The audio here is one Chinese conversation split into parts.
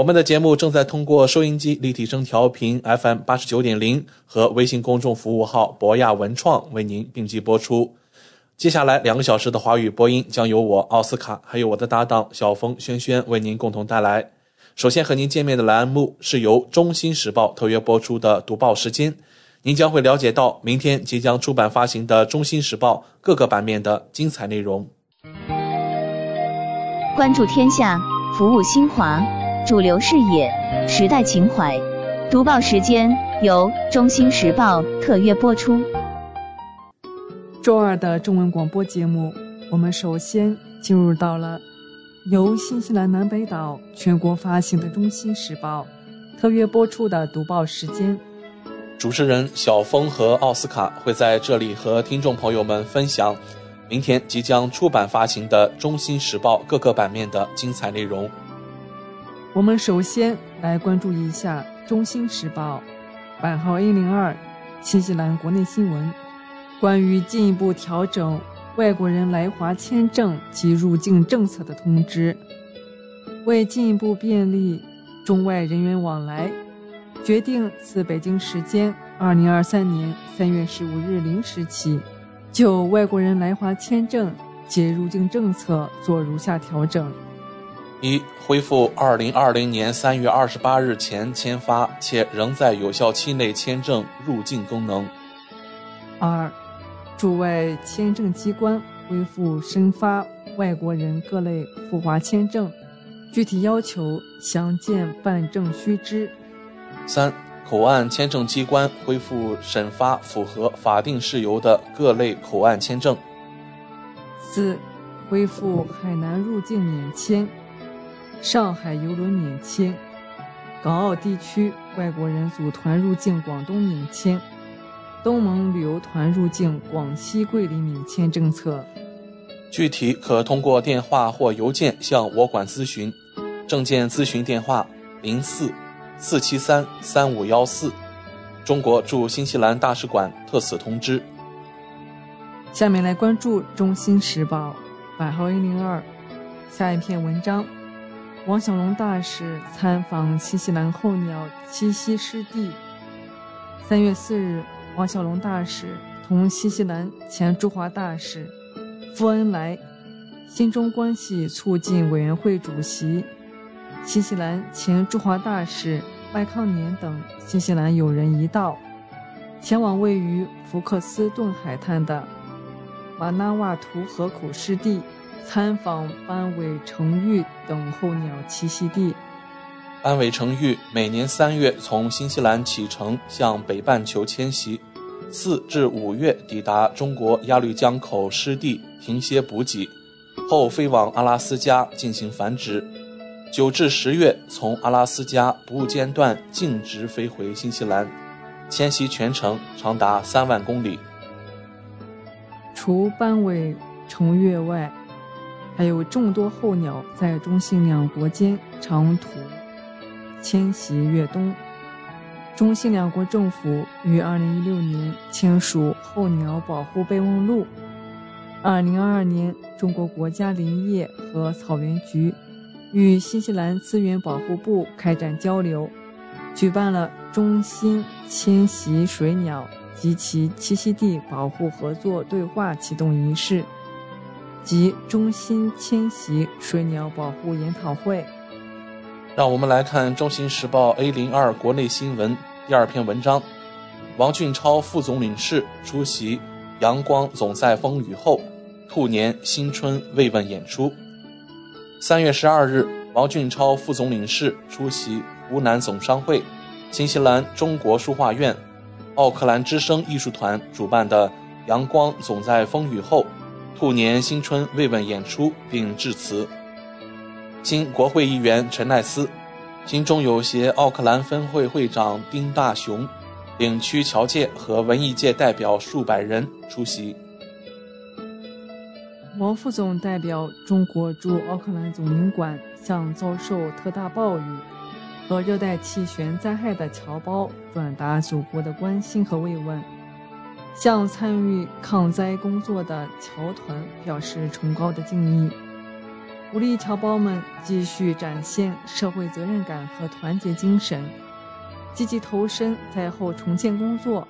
我们的节目正在通过收音机立体声调频 FM 八十九点零和微信公众服务号博亚文创为您并机播出。接下来两个小时的华语播音将由我奥斯卡还有我的搭档小峰轩轩为您共同带来。首先和您见面的栏目是由中新时报特约播出的读报时间，您将会了解到明天即将出版发行的中新时报各个版面的精彩内容。关注天下，服务新华，主流视野，时代情怀。读报时间由中新时报特约播出。周二的中文广播节目，我们首先进入到了由新西兰南北岛全国发行的《中新时报》特约播出的读报时间。主持人小峰和奥斯卡会在这里和听众朋友们分享明天即将出版发行的《中新时报》各个版面的精彩内容。我们首先来关注一下《中新时报》版号 A 零二新西兰国内新闻。关于进一步调整外国人来华签证及入境政策的通知，为进一步便利中外人员往来，决定自北京时间二零二三年三月十五日零时起，就外国人来华签证及入境政策做如下调整：一、恢复二零二零年三月二十八日前签发且仍在有效期内签证入境功能；二。驻外签证机关恢复申发外国人各类赴华签证，具体要求详见办证须知。三、口岸签证机关恢复审发符合法定事由的各类口岸签证。四、恢复海南入境免签，上海邮轮免签，港澳地区外国人组团入境广东免签。东盟旅游团入境广西桂林免签政策，具体可通过电话或邮件向我馆咨询。证件咨询电话：零四四七三三五幺四。中国驻新西兰大使馆特此通知。下面来关注《中新时报》版号一零二下一篇文章：王小龙大使参访新西兰候鸟栖息湿地。三月四日。王小龙大使同新西兰前驻华大使傅恩来、新中关系促进委员会主席、新西兰前驻华大使麦康年等新西兰友人一道，前往位于福克斯顿海滩的马纳瓦图河口湿地，参访斑尾成玉等候鸟栖息地。斑尾成玉每年三月从新西兰启程向北半球迁徙，四至五月抵达中国鸭绿江口湿地停歇补给，后飞往阿拉斯加进行繁殖。九至十月从阿拉斯加不间断径直飞回新西兰，迁徙全程长达三万公里。除斑尾成月外，还有众多候鸟在中新两国间长途。迁徙越冬，中新两国政府于2016年签署候鸟保护备忘录。2022年，中国国家林业和草原局与新西兰资源保护部开展交流，举办了中新迁徙水鸟及其栖息地保护合作对话启动仪式及中心迁徙水鸟保护研讨会。让我们来看《中新时报》A 零二国内新闻第二篇文章：王俊超副总领事出席“阳光总在风雨后”兔年新春慰问演出。三月十二日，王俊超副总领事出席湖南总商会、新西兰中国书画院、奥克兰之声艺术团主办的“阳光总在风雨后”兔年新春慰问演出，并致辞。新国会议员陈奈斯、新中友协奥克兰分会会长丁大雄、领区侨界和文艺界代表数百人出席。王副总代表中国驻奥克兰总领馆，向遭受特大暴雨和热带气旋灾害的侨胞转达祖国的关心和慰问，向参与抗灾工作的侨团表示崇高的敬意，鼓励侨胞们继续展现社会责任感和团结精神，积极投身灾后重建工作。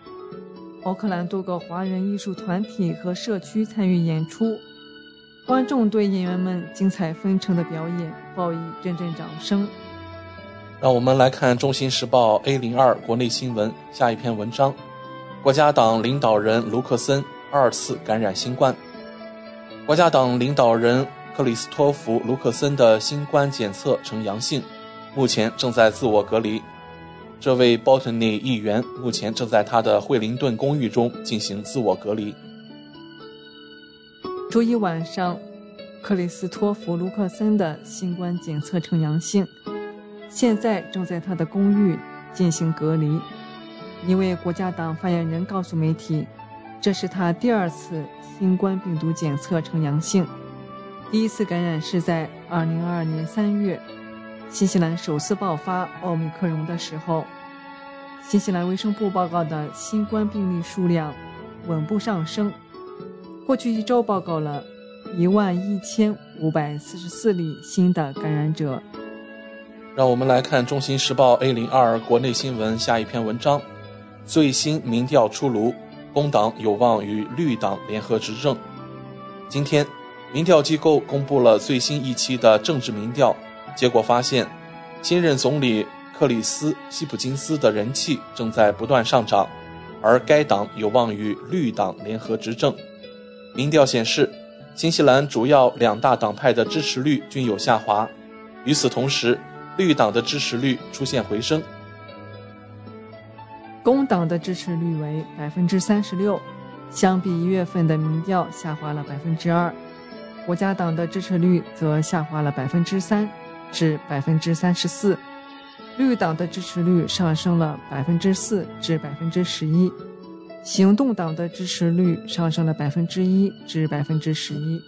奥克兰多个华人艺术团体和社区参与演出。观众对演员们精彩纷呈的表演报以阵阵掌声。让我们来看《中新时报》A 零二国内新闻下一篇文章：国家党领导人卢克森二次感染新冠。国家党领导人克里斯托弗·卢克森的新冠检测呈阳性，目前正在自我隔离。这位 Botany 议员目前正在他的惠灵顿公寓中进行自我隔离。周一晚上，克里斯托弗·卢克森的新冠检测呈阳性，现在正在他的公寓进行隔离。一位国家党发言人告诉媒体，这是他第二次新冠病毒检测呈阳性，第一次感染是在2022年3月，新西兰首次爆发奥密克戎的时候。新西兰卫生部报告的新冠病例数量稳步上升。过去一周报告了一万一千五百四十四例新的感染者。让我们来看《中新时报》A 零二国内新闻下一篇文章：最新民调出炉，工党有望与绿党联合执政。今天，民调机构公布了最新一期的政治民调结果，发现新任总理克里斯·希普金斯的人气正在不断上涨，而该党有望与绿党联合执政。民调显示，新西兰主要两大党派的支持率均有下滑。与此同时，绿党的支持率出现回升。工党的支持率为百分之三十六，相比一月份的民调下滑了百分之二。国家党的支持率则下滑了百分之三，至百分之三十四。绿党的支持率上升了百分之四，至百分之十一。行动党的支持率上升了百分之一至百分之十一。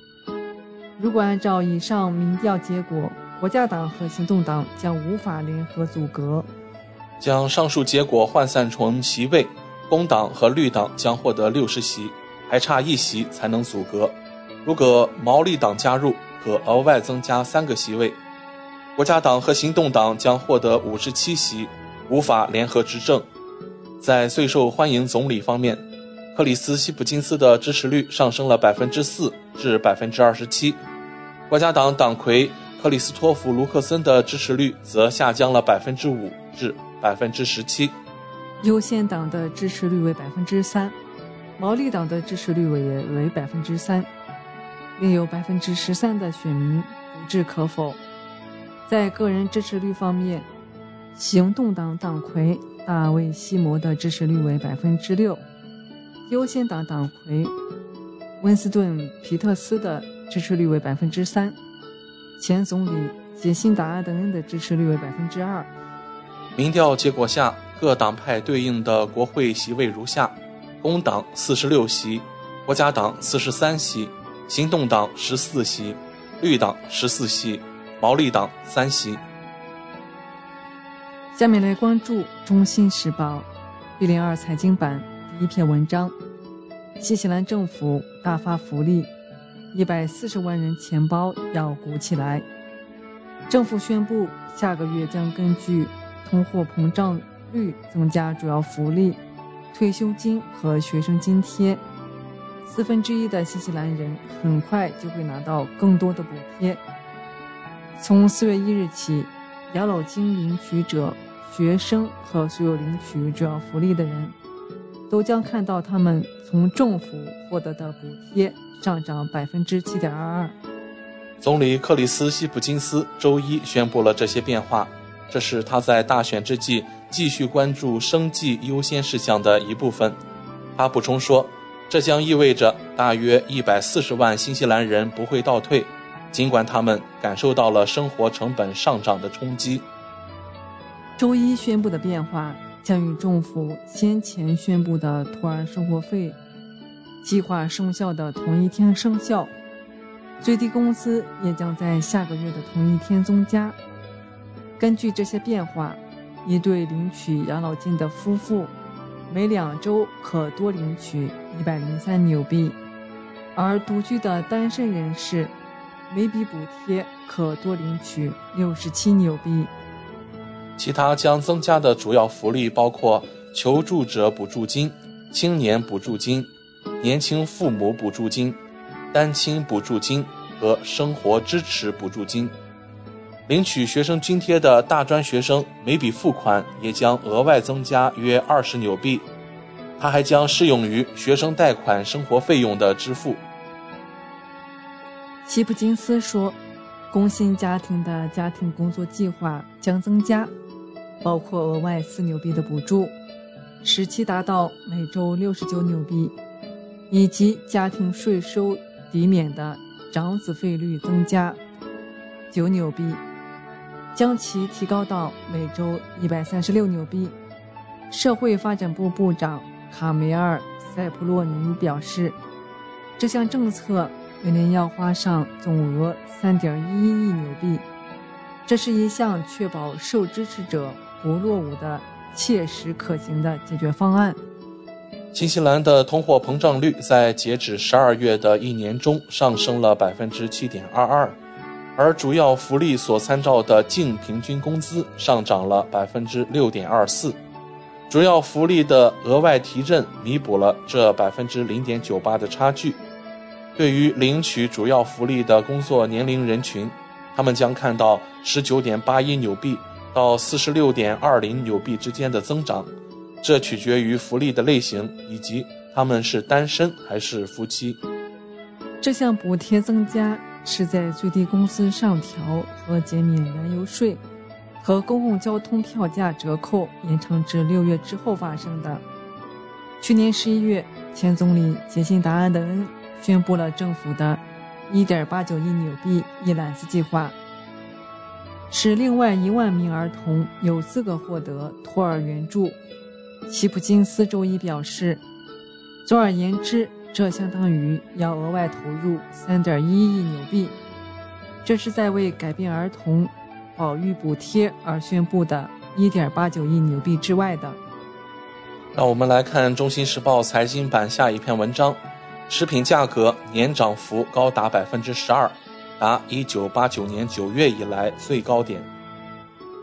如果按照以上民调结果，国家党和行动党将无法联合组阁。将上述结果换算成席位，工党和绿党将获得六十席，还差一席才能组阁。如果毛利党加入，可额外增加三个席位。国家党和行动党将获得五十七席，无法联合执政。在最受欢迎总理方面，克里斯·希普金斯的支持率上升了百分之四至百分之二十七，国家党党魁克里斯托弗·卢克森的支持率则下降了百分之五至百分之十七。优先党的支持率为百分之三，毛利党的支持率为为百分之三，另有百分之十三的选民不置可否。在个人支持率方面，行动党党魁。大卫·西摩的支持率为百分之六，优先党党魁温斯顿·皮特斯的支持率为百分之三，前总理杰辛达·阿德恩的支持率为百分之二。民调结果下，各党派对应的国会席位如下：工党四十六席，国家党四十三席，行动党十四席，绿党十四席，毛利党三席。下面来关注《中新时报》B 零二财经版第一篇文章：新西兰政府大发福利，一百四十万人钱包要鼓起来。政府宣布，下个月将根据通货膨胀率增加主要福利、退休金和学生津贴。四分之一的新西兰人很快就会拿到更多的补贴。从四月一日起，养老金领取者。学生和所有领取主要福利的人，都将看到他们从政府获得的补贴上涨百分之七点二二。总理克里斯·希普金斯周一宣布了这些变化，这是他在大选之际继续关注生计优先事项的一部分。他补充说，这将意味着大约一百四十万新西兰人不会倒退，尽管他们感受到了生活成本上涨的冲击。周一宣布的变化将与政府先前宣布的托儿生活费计划生效的同一天生效，最低工资也将在下个月的同一天增加。根据这些变化，一对领取养老金的夫妇每两周可多领取一百零三纽币，而独居的单身人士每笔补贴可多领取六十七纽币。其他将增加的主要福利包括求助者补助金、青年补助金、年轻父母补助金、单亲补助金和生活支持补助金。领取学生津贴的大专学生每笔付款也将额外增加约二十纽币，它还将适用于学生贷款生活费用的支付。希普金斯说，工薪家庭的家庭工作计划将增加。包括额外四纽币的补助，使其达到每周六十九纽币，以及家庭税收抵免的长子费率增加九纽币，将其提高到每周一百三十六纽币。社会发展部部长卡梅尔·塞普洛尼表示，这项政策每年要花上总额三点一亿纽币，这是一项确保受支持者。不落伍的、切实可行的解决方案。新西兰的通货膨胀率在截止十二月的一年中上升了百分之七点二二，而主要福利所参照的净平均工资上涨了百分之六点二四。主要福利的额外提振弥补了这百分之零点九八的差距。对于领取主要福利的工作年龄人群，他们将看到十九点八一纽币。到四十六点二零纽币之间的增长，这取决于福利的类型以及他们是单身还是夫妻。这项补贴增加是在最低工资上调和减免燃油税和公共交通票价折扣延长至六月之后发生的。去年十一月，前总理杰辛达·安德恩宣布了政府的1.89亿纽币一揽子计划。使另外一万名儿童有资格获得托儿援助，希普金斯周一表示，总而言之，这相当于要额外投入三点一亿纽币。这是在为改变儿童保育补贴而宣布的一点八九亿纽币之外的。让我们来看《中新时报》财经版下一篇文章：食品价格年涨幅高达百分之十二。达1989年9月以来最高点。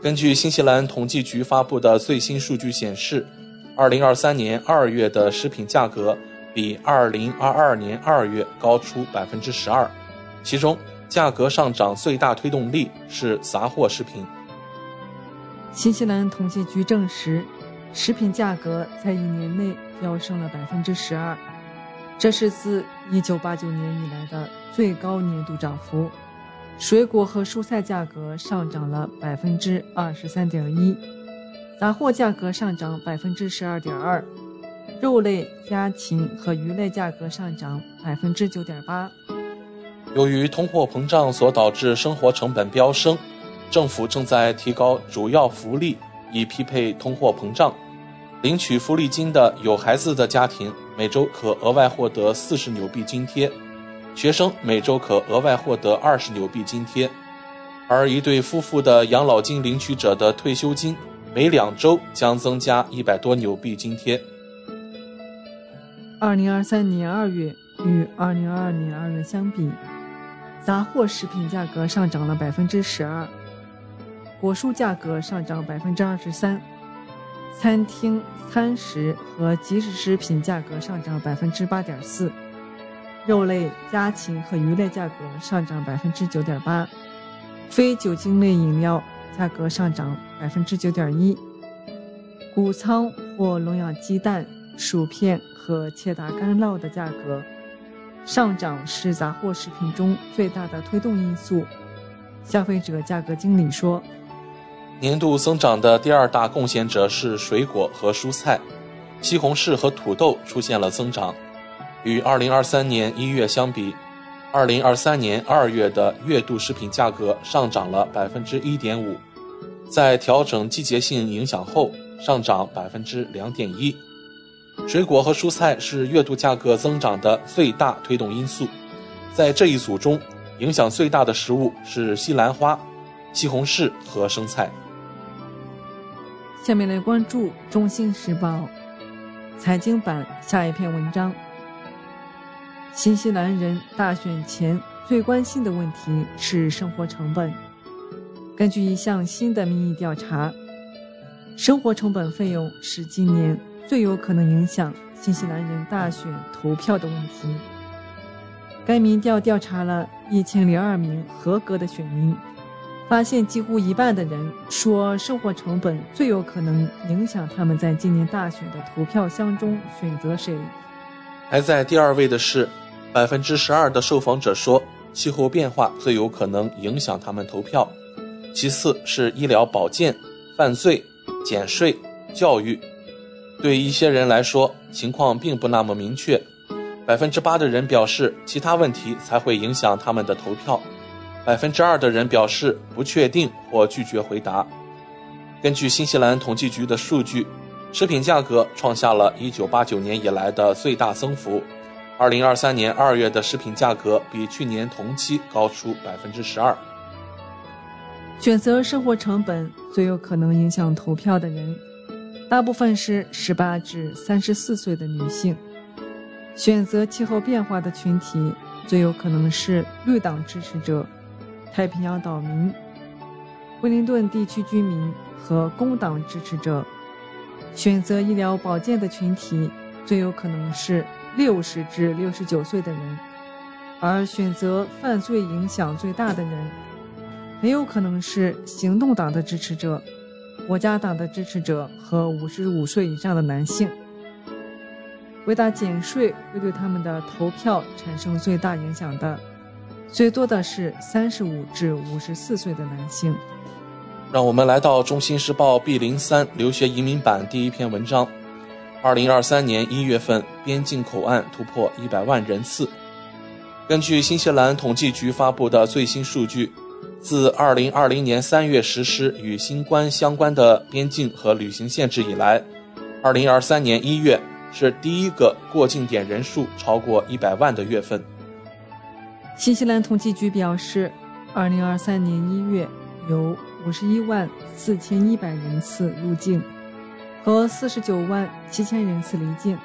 根据新西兰统计局发布的最新数据显示，2023年2月的食品价格比2022年2月高出12%，其中价格上涨最大推动力是杂货食品。新西兰统计局证实，食品价格在一年内飙升了12%，这是自1989年以来的。最高年度涨幅，水果和蔬菜价格上涨了百分之二十三点一，杂货价格上涨百分之十二点二，肉类、家禽和鱼类价格上涨百分之九点八。由于通货膨胀所导致生活成本飙升，政府正在提高主要福利以匹配通货膨胀。领取福利金的有孩子的家庭每周可额外获得四十纽币津贴。学生每周可额外获得二十纽币津贴，而一对夫妇的养老金领取者的退休金每两周将增加一百多纽币津贴。二零二三年二月与二零二二年二月相比，杂货食品价格上涨了百分之十二，果蔬价格上涨百分之二十三，餐厅餐食和即食食品价格上涨百分之八点四。肉类、家禽和鱼类价格上涨百分之九点八，非酒精类饮料价格上涨百分之九点一。谷仓或笼养鸡蛋、薯片和切达干酪的价格上涨是杂货食品中最大的推动因素。消费者价格经理说。年度增长的第二大贡献者是水果和蔬菜，西红柿和土豆出现了增长。与2023年1月相比，2023年2月的月度食品价格上涨了1.5%，在调整季节性影响后上涨2.1%。水果和蔬菜是月度价格增长的最大推动因素。在这一组中，影响最大的食物是西兰花、西红柿和生菜。下面来关注《中新时报》财经版下一篇文章。新西兰人大选前最关心的问题是生活成本。根据一项新的民意调查，生活成本费用是今年最有可能影响新西兰人大选投票的问题。该民调调查了一千零二名合格的选民。发现几乎一半的人说，生活成本最有可能影响他们在今年大选的投票箱中选择谁。排在第二位的是，百分之十二的受访者说，气候变化最有可能影响他们投票。其次是医疗保健、犯罪、减税、教育。对一些人来说，情况并不那么明确。百分之八的人表示，其他问题才会影响他们的投票。百分之二的人表示不确定或拒绝回答。根据新西兰统计局的数据，食品价格创下了一九八九年以来的最大增幅。二零二三年二月的食品价格比去年同期高出百分之十二。选择生活成本最有可能影响投票的人，大部分是十八至三十四岁的女性。选择气候变化的群体最有可能是绿党支持者。太平洋岛民、威灵顿地区居民和工党支持者选择医疗保健的群体最有可能是六十至六十九岁的人，而选择犯罪影响最大的人很有可能是行动党的支持者、国家党的支持者和五十五岁以上的男性。回答减税会对他们的投票产生最大影响的。最多的是三十五至五十四岁的男性。让我们来到《中新时报》B 零三留学移民版第一篇文章。二零二三年一月份，边境口岸突破一百万人次。根据新西兰统计局发布的最新数据，自二零二零年三月实施与新冠相关的边境和旅行限制以来，二零二三年一月是第一个过境点人数超过一百万的月份。新西兰统计局表示，2023年1月有51万4100人次入境，和49万7000人次离境。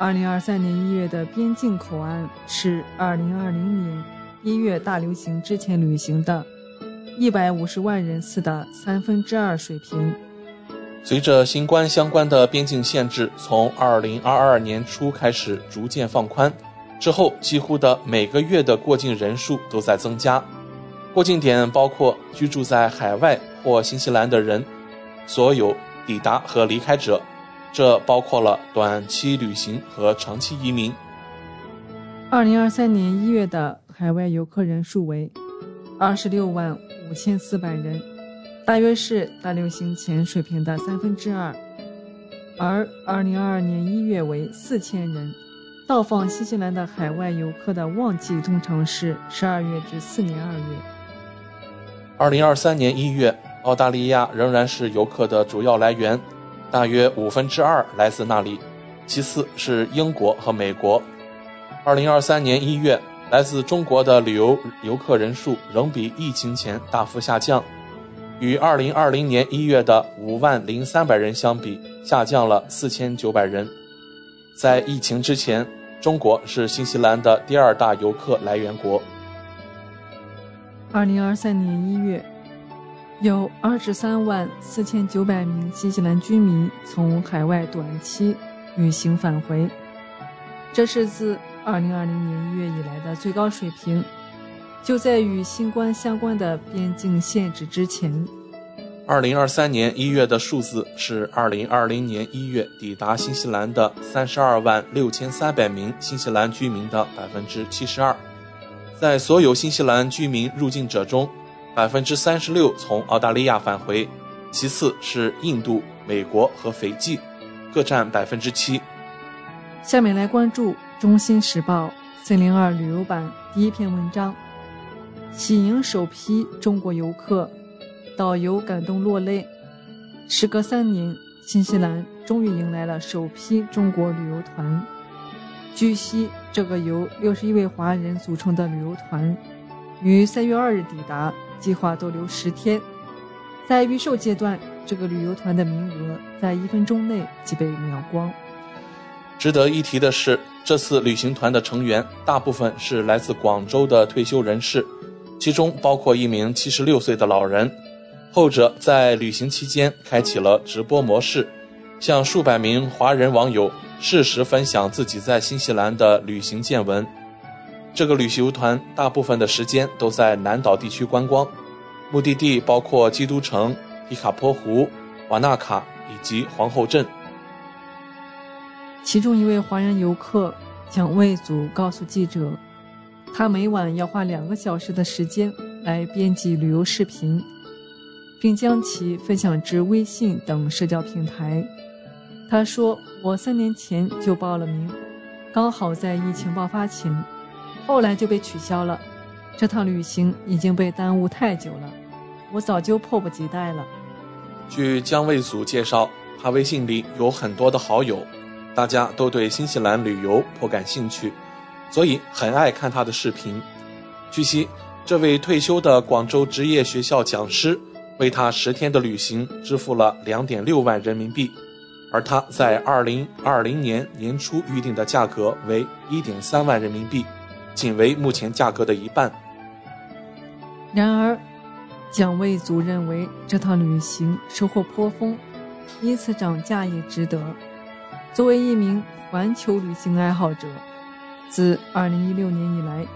2023年1月的边境口岸是2020年1月大流行之前旅行的一百五十万人次的三分之二水平。随着新冠相关的边境限制从二零二二年初开始逐渐放宽。之后，几乎的每个月的过境人数都在增加。过境点包括居住在海外或新西兰的人，所有抵达和离开者，这包括了短期旅行和长期移民。二零二三年一月的海外游客人数为二十六万五千四百人，大约是大流行前水平的三分之二，而二零二二年一月为四千人。到访新西兰的海外游客的旺季通常是十二月至次年二月。二零二三年一月，澳大利亚仍然是游客的主要来源，大约五分之二来自那里，其次是英国和美国。二零二三年一月，来自中国的旅游游客人数仍比疫情前大幅下降，与二零二零年一月的五万零三百人相比，下降了四千九百人。在疫情之前。中国是新西兰的第二大游客来源国。二零二三年一月，有二十三万四千九百名新西兰居民从海外短期旅行返回，这是自二零二零年一月以来的最高水平。就在与新冠相关的边境限制之前，二零二三年一月的数字是二零二零年一月抵达新西兰的三十二万六千三百名新西兰居民的百分之七十二。在所有新西兰居民入境者中，百分之三十六从澳大利亚返回，其次是印度、美国和斐济，各占百分之七。下面来关注《中新时报》四零二旅游版第一篇文章：喜迎首批中国游客。导游感动落泪。时隔三年，新西兰终于迎来了首批中国旅游团。据悉，这个由六十一位华人组成的旅游团，于三月二日抵达，计划逗留十天。在预售阶段，这个旅游团的名额在一分钟内即被秒光。值得一提的是，这次旅行团的成员大部分是来自广州的退休人士，其中包括一名七十六岁的老人。后者在旅行期间开启了直播模式，向数百名华人网友适时分享自己在新西兰的旅行见闻。这个旅行团大部分的时间都在南岛地区观光，目的地包括基督城、皮卡坡湖、瓦纳卡以及皇后镇。其中一位华人游客蒋卫祖告诉记者，他每晚要花两个小时的时间来编辑旅游视频。并将其分享至微信等社交平台。他说：“我三年前就报了名，刚好在疫情爆发前，后来就被取消了。这趟旅行已经被耽误太久了，我早就迫不及待了。”据姜卫祖介绍，他微信里有很多的好友，大家都对新西兰旅游颇感兴趣，所以很爱看他的视频。据悉，这位退休的广州职业学校讲师。为他十天的旅行支付了两点六万人民币，而他在二零二零年年初预定的价格为一点三万人民币，仅为目前价格的一半。然而，蒋卫祖认为这趟旅行收获颇丰，因此涨价也值得。作为一名环球旅行爱好者，自二零一六年以来，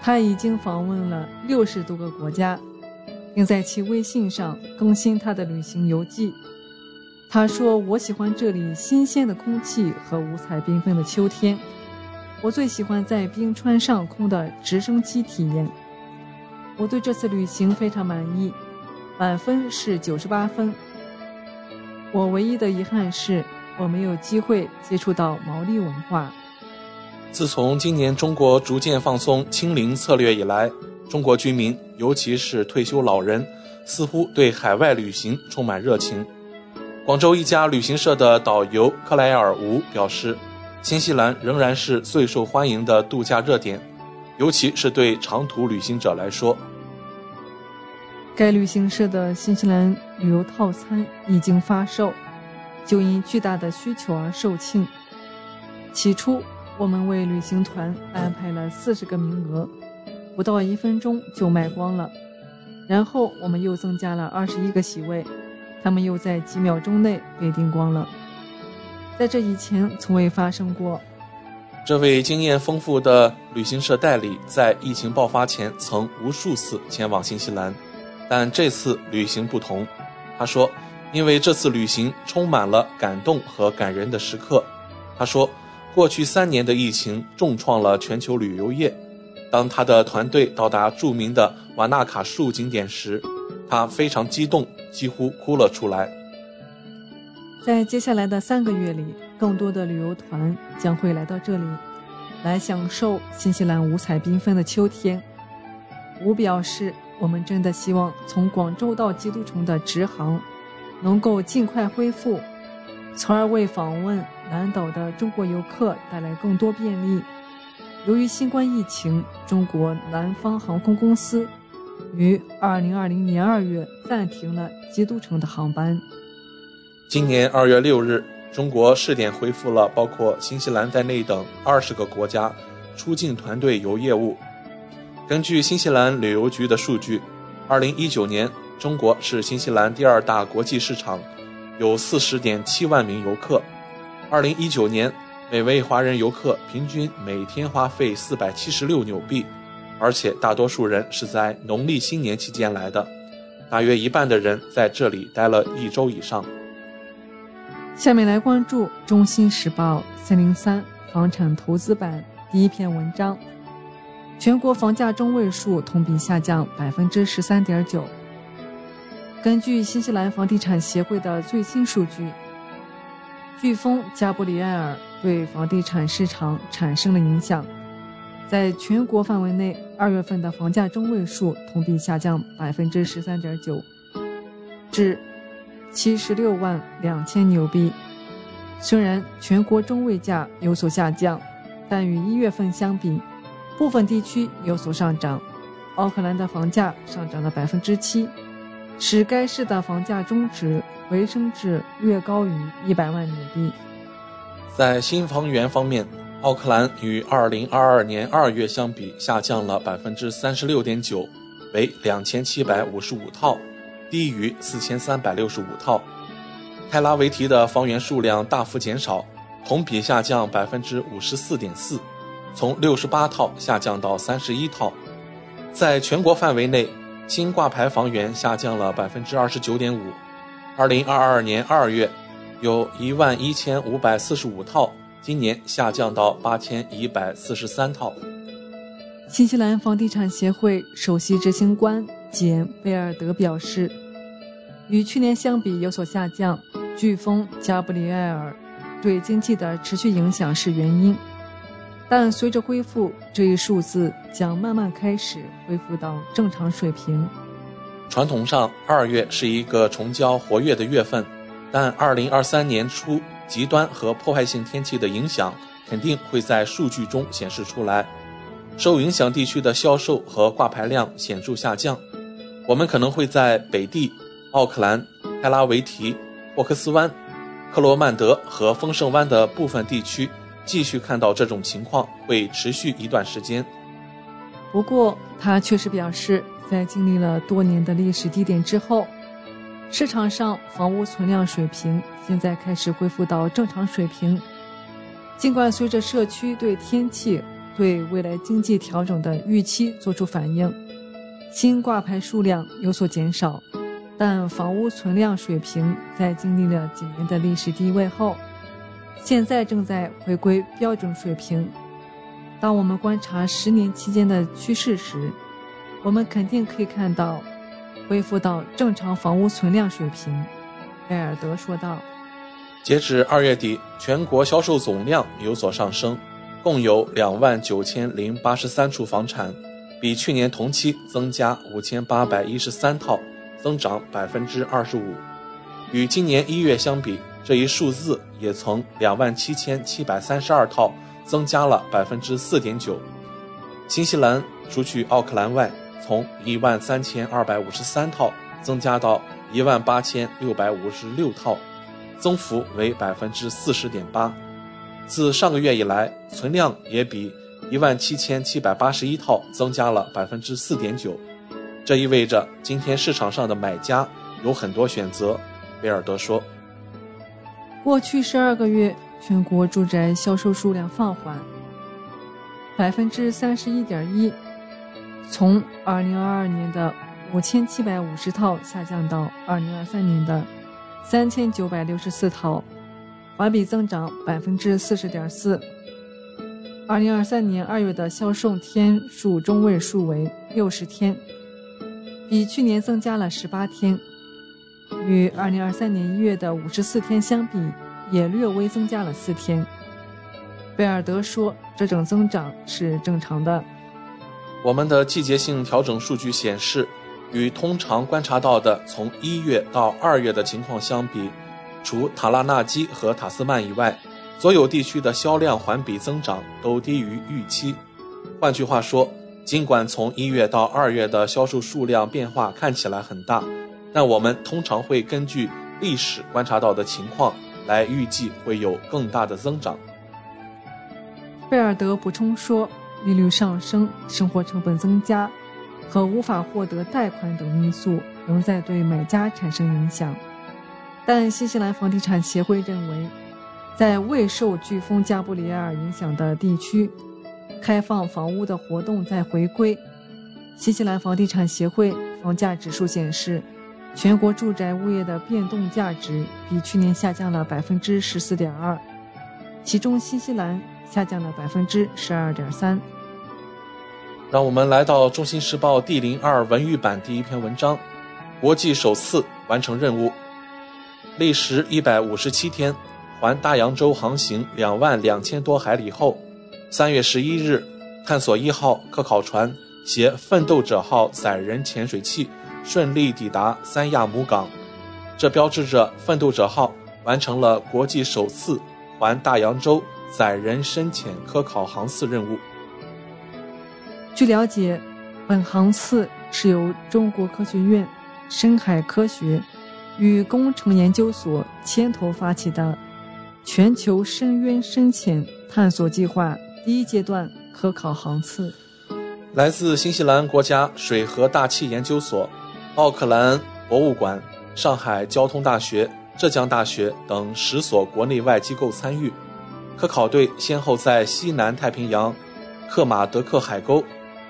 他已经访问了六十多个国家。并在其微信上更新他的旅行游记。他说：“我喜欢这里新鲜的空气和五彩缤纷的秋天。我最喜欢在冰川上空的直升机体验。我对这次旅行非常满意，满分是九十八分。我唯一的遗憾是我们有机会接触到毛利文化。自从今年中国逐渐放松清零策略以来。”中国居民，尤其是退休老人，似乎对海外旅行充满热情。广州一家旅行社的导游克莱尔吴表示，新西兰仍然是最受欢迎的度假热点，尤其是对长途旅行者来说。该旅行社的新西兰旅游套餐已经发售，就因巨大的需求而售罄。起初，我们为旅行团安排了四十个名额。不到一分钟就卖光了，然后我们又增加了二十一个席位，他们又在几秒钟内被订光了。在这以前从未发生过。这位经验丰富的旅行社代理在疫情爆发前曾无数次前往新西兰，但这次旅行不同。他说：“因为这次旅行充满了感动和感人的时刻。”他说：“过去三年的疫情重创了全球旅游业。”当他的团队到达著名的瓦纳卡树景点时，他非常激动，几乎哭了出来。在接下来的三个月里，更多的旅游团将会来到这里，来享受新西兰五彩缤纷的秋天。吴表示：“我们真的希望从广州到基督城的直航能够尽快恢复，从而为访问南岛的中国游客带来更多便利。”由于新冠疫情，中国南方航空公司于二零二零年二月暂停了基督城的航班。今年二月六日，中国试点恢复了包括新西兰在内等二十个国家出境团队游业务。根据新西兰旅游局的数据，二零一九年中国是新西兰第二大国际市场，有四十点七万名游客。二零一九年。每位华人游客平均每天花费四百七十六纽币，而且大多数人是在农历新年期间来的，大约一半的人在这里待了一周以上。下面来关注《中新时报》三零三房产投资版第一篇文章：全国房价中位数同比下降百分之十三点九。根据新西兰房地产协会的最新数据，飓风加布里埃尔对房地产市场产生了影响。在全国范围内，二月份的房价中位数同比下降百分之十三点九，至七十六万两千纽币。虽然全国中位价有所下降，但与一月份相比，部分地区有所上涨。奥克兰的房价上涨了百分之七，使该市的房价中值回升至略高于一百万纽币。在新房源方面。奥克兰与2022年2月相比下降了36.9%，为2755套，低于4365套。泰拉维提的房源数量大幅减少，同比下降54.4%，从68套下降到31套。在全国范围内，新挂牌房源下降了 29.5%，2022 年2月有一万一千五百四十五套。今年下降到八千一百四十三套。新西兰房地产协会首席执行官简·贝尔德表示，与去年相比有所下降。飓风加布里埃尔对经济的持续影响是原因，但随着恢复，这一数字将慢慢开始恢复到正常水平。传统上，二月是一个成交活跃的月份，但二零二三年初。极端和破坏性天气的影响肯定会在数据中显示出来，受影响地区的销售和挂牌量显著下降。我们可能会在北地、奥克兰、泰拉维提、霍克斯湾、克罗曼德和丰盛湾的部分地区继续看到这种情况，会持续一段时间。不过，他确实表示，在经历了多年的历史低点之后。市场上房屋存量水平现在开始恢复到正常水平。尽管随着社区对天气、对未来经济调整的预期作出反应，新挂牌数量有所减少，但房屋存量水平在经历了几年的历史低位后，现在正在回归标准水平。当我们观察十年期间的趋势时，我们肯定可以看到。恢复到正常房屋存量水平，贝尔德说道。截止二月底，全国销售总量有所上升，共有两万九千零八十三处房产，比去年同期增加五千八百一十三套，增长百分之二十五。与今年一月相比，这一数字也从两万七千七百三十二套增加了百分之四点九。新西兰除去奥克兰外，从一万三千二百五十三套增加到一万八千六百五十六套，增幅为百分之四十点八。自上个月以来，存量也比一万七千七百八十一套增加了百分之四点九。这意味着今天市场上的买家有很多选择。贝尔德说：“过去十二个月，全国住宅销售数量放缓，百分之三十一点一。”从2022年的5750套下降到2023年的3964套，环比增长40.4%。2023年2月的销售天数中位数为60天，比去年增加了18天，与2023年1月的54天相比，也略微增加了4天。贝尔德说：“这种增长是正常的。”我们的季节性调整数据显示，与通常观察到的从一月到二月的情况相比，除塔拉纳基和塔斯曼以外，所有地区的销量环比增长都低于预期。换句话说，尽管从一月到二月的销售数量变化看起来很大，但我们通常会根据历史观察到的情况来预计会有更大的增长。贝尔德补充说。利率上升、生活成本增加和无法获得贷款等因素仍在对买家产生影响，但新西兰房地产协会认为，在未受飓风加布里埃尔影响的地区，开放房屋的活动在回归。新西兰房地产协会房价指数显示，全国住宅物业的变动价值比去年下降了百分之十四点二，其中新西兰下降了百分之十二点三。让我们来到《中新时报》第零二文娱版第一篇文章：国际首次完成任务，历时一百五十七天，环大洋洲航行两万两千多海里后，三月十一日，探索一号科考船携奋斗者号载人潜水器顺利抵达三亚母港，这标志着奋斗者号完成了国际首次环大洋洲载人深潜科考航次任务。据了解，本航次是由中国科学院深海科学与工程研究所牵头发起的全球深渊深潜探索计划第一阶段科考航次。来自新西兰国家水和大气研究所、奥克兰博物馆、上海交通大学、浙江大学等十所国内外机构参与。科考队先后在西南太平洋克马德克海沟。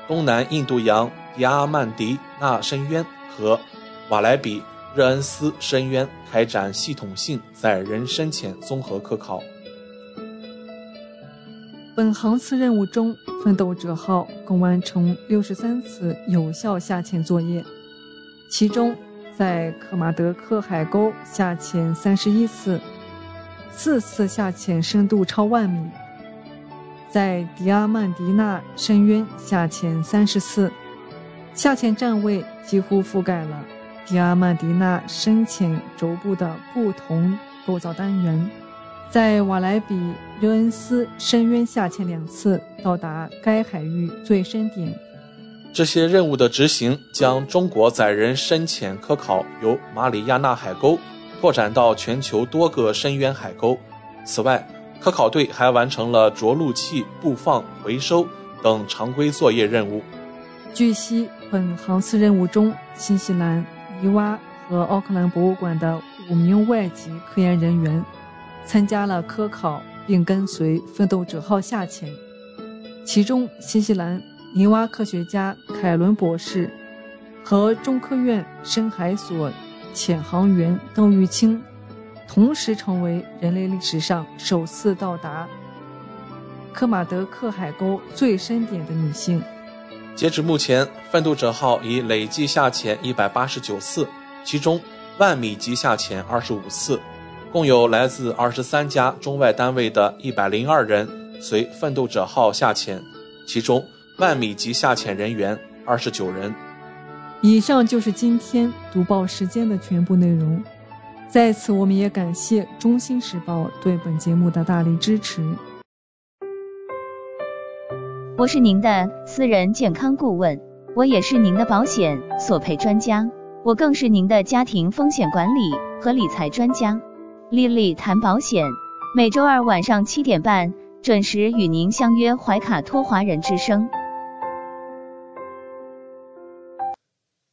东南印度洋迪阿曼迪纳深渊和瓦莱比热恩斯深渊开展系统性载人深潜综合科考。本航次任务中，奋斗者号共完成六十三次有效下潜作业，其中在克马德克海沟下潜三十一次，四次下潜深度超万米。在迪阿曼迪纳深渊下潜三十次，下潜站位几乎覆盖了迪阿曼迪纳深潜轴部的不同构造单元。在瓦莱比尤恩斯深渊下潜两次，到达该海域最深点。这些任务的执行，将中国载人深潜科考由马里亚纳海沟拓展到全球多个深渊海沟。此外，科考队还完成了着陆器布放、回收等常规作业任务。据悉，本航次任务中，新西兰、尼瓦和奥克兰博物馆的五名外籍科研人员参加了科考，并跟随奋斗者号下潜。其中，新西兰尼瓦科学家凯伦博士和中科院深海所潜航员邓玉清。同时成为人类历史上首次到达科马德克海沟最深点的女性。截止目前，奋斗者号已累计下潜一百八十九次，其中万米级下潜二十五次，共有来自二十三家中外单位的一百零二人随奋斗者号下潜，其中万米级下潜人员二十九人。以上就是今天读报时间的全部内容。在此，我们也感谢《中新时报》对本节目的大力支持。我是您的私人健康顾问，我也是您的保险索赔专家，我更是您的家庭风险管理和理财专家。丽丽谈保险，每周二晚上七点半准时与您相约怀卡托华人之声。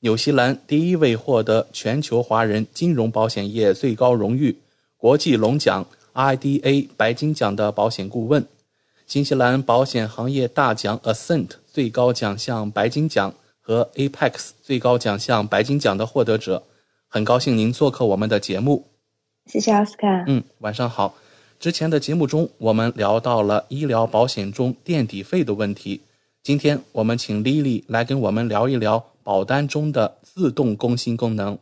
纽西兰第一位获得全球华人金融保险业最高荣誉国际龙奖。IDA 白金奖的保险顾问，新西兰保险行业大奖 Ascent 最高奖项白金奖和 Apex 最高奖项白金奖的获得者，很高兴您做客我们的节目。谢谢奥斯卡。嗯，晚上好。之前的节目中，我们聊到了医疗保险中垫底费的问题。今天我们请 Lily 来跟我们聊一聊保单中的自动更新功能。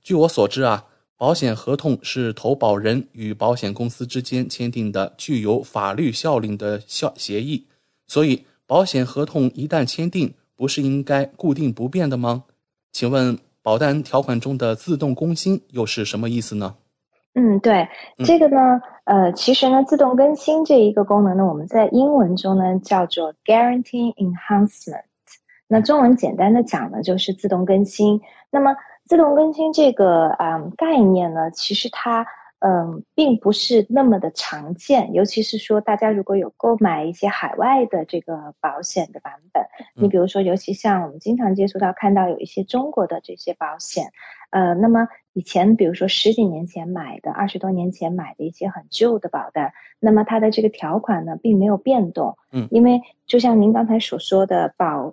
据我所知啊。保险合同是投保人与保险公司之间签订的具有法律效力的效协议，所以保险合同一旦签订，不是应该固定不变的吗？请问保单条款中的自动更新又是什么意思呢？嗯，对，这个呢，呃，其实呢，自动更新这一个功能呢，我们在英文中呢叫做 Guarantee Enhancement，那中文简单的讲呢就是自动更新。那么自动更新这个啊概念呢，其实它嗯，并不是那么的常见，尤其是说大家如果有购买一些海外的这个保险的版本，你比如说，尤其像我们经常接触到看到有一些中国的这些保险，呃，那么以前比如说十几年前买的，二十多年前买的一些很旧的保单，那么它的这个条款呢并没有变动，嗯，因为就像您刚才所说的保。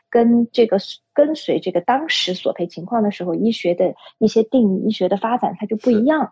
跟这个。跟随这个当时索赔情况的时候，医学的一些定义、医学的发展，它就不一样。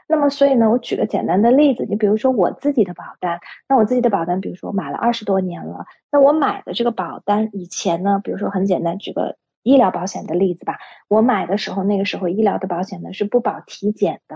那么，所以呢，我举个简单的例子，你比如说我自己的保单，那我自己的保单，比如说我买了二十多年了，那我买的这个保单以前呢，比如说很简单，举个医疗保险的例子吧，我买的时候，那个时候医疗的保险呢是不保体检的。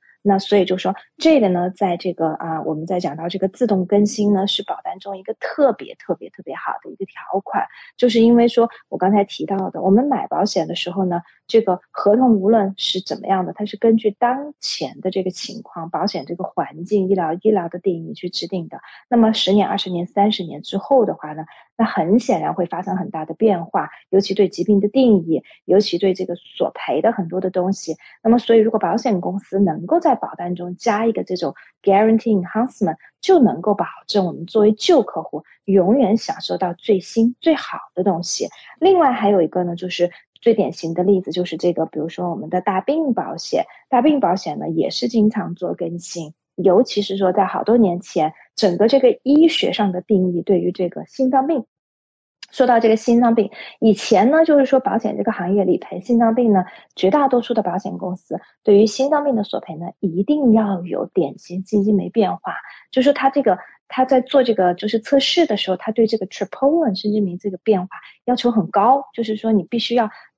那所以就说这个呢，在这个啊，我们在讲到这个自动更新呢，是保单中一个特别特别特别好的一个条款，就是因为说我刚才提到的，我们买保险的时候呢，这个合同无论是怎么样的，它是根据当前的这个情况、保险这个环境、医疗医疗的定义去制定的。那么十年、二十年、三十年之后的话呢，那很显然会发生很大的变化，尤其对疾病的定义，尤其对这个索赔的很多的东西。那么，所以如果保险公司能够在保单中加一个这种 guarantee enhancement，就能够保证我们作为旧客户永远享受到最新最好的东西。另外还有一个呢，就是最典型的例子，就是这个，比如说我们的大病保险，大病保险呢也是经常做更新，尤其是说在好多年前，整个这个医学上的定义对于这个心脏病。说到这个心脏病，以前呢，就是说保险这个行业理赔心脏病呢，绝大多数的保险公司对于心脏病的索赔呢，一定要有典型基金酶变化，就是说它这个它在做这个就是测试的时候，它对这个 troponin 肾基酶这个变化要求很高，就是说你必须要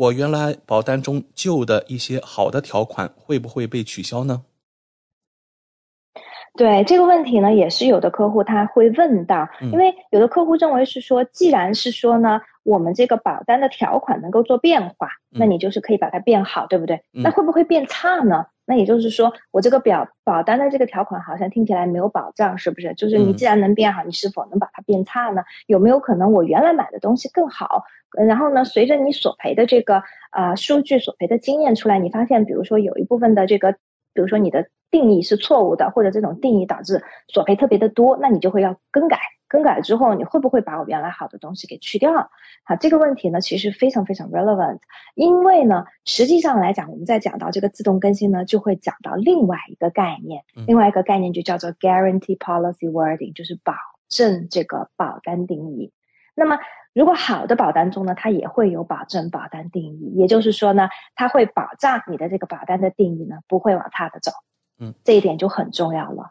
我原来保单中旧的一些好的条款会不会被取消呢？对这个问题呢，也是有的客户他会问到，因为有的客户认为是说，既然是说呢，我们这个保单的条款能够做变化，那你就是可以把它变好，对不对？那会不会变差呢？那也就是说，我这个表保单的这个条款好像听起来没有保障，是不是？就是你既然能变好，你是否能把它变差呢？有没有可能我原来买的东西更好？然后呢，随着你索赔的这个啊数据索赔的经验出来，你发现，比如说有一部分的这个，比如说你的。定义是错误的，或者这种定义导致索赔特别的多，那你就会要更改。更改之后，你会不会把我原来好的东西给去掉？好，这个问题呢，其实非常非常 relevant。因为呢，实际上来讲，我们在讲到这个自动更新呢，就会讲到另外一个概念，另外一个概念就叫做 guarantee policy wording，就是保证这个保单定义。那么，如果好的保单中呢，它也会有保证保单定义，也就是说呢，它会保障你的这个保单的定义呢，不会往差的走。嗯，这一点就很重要了，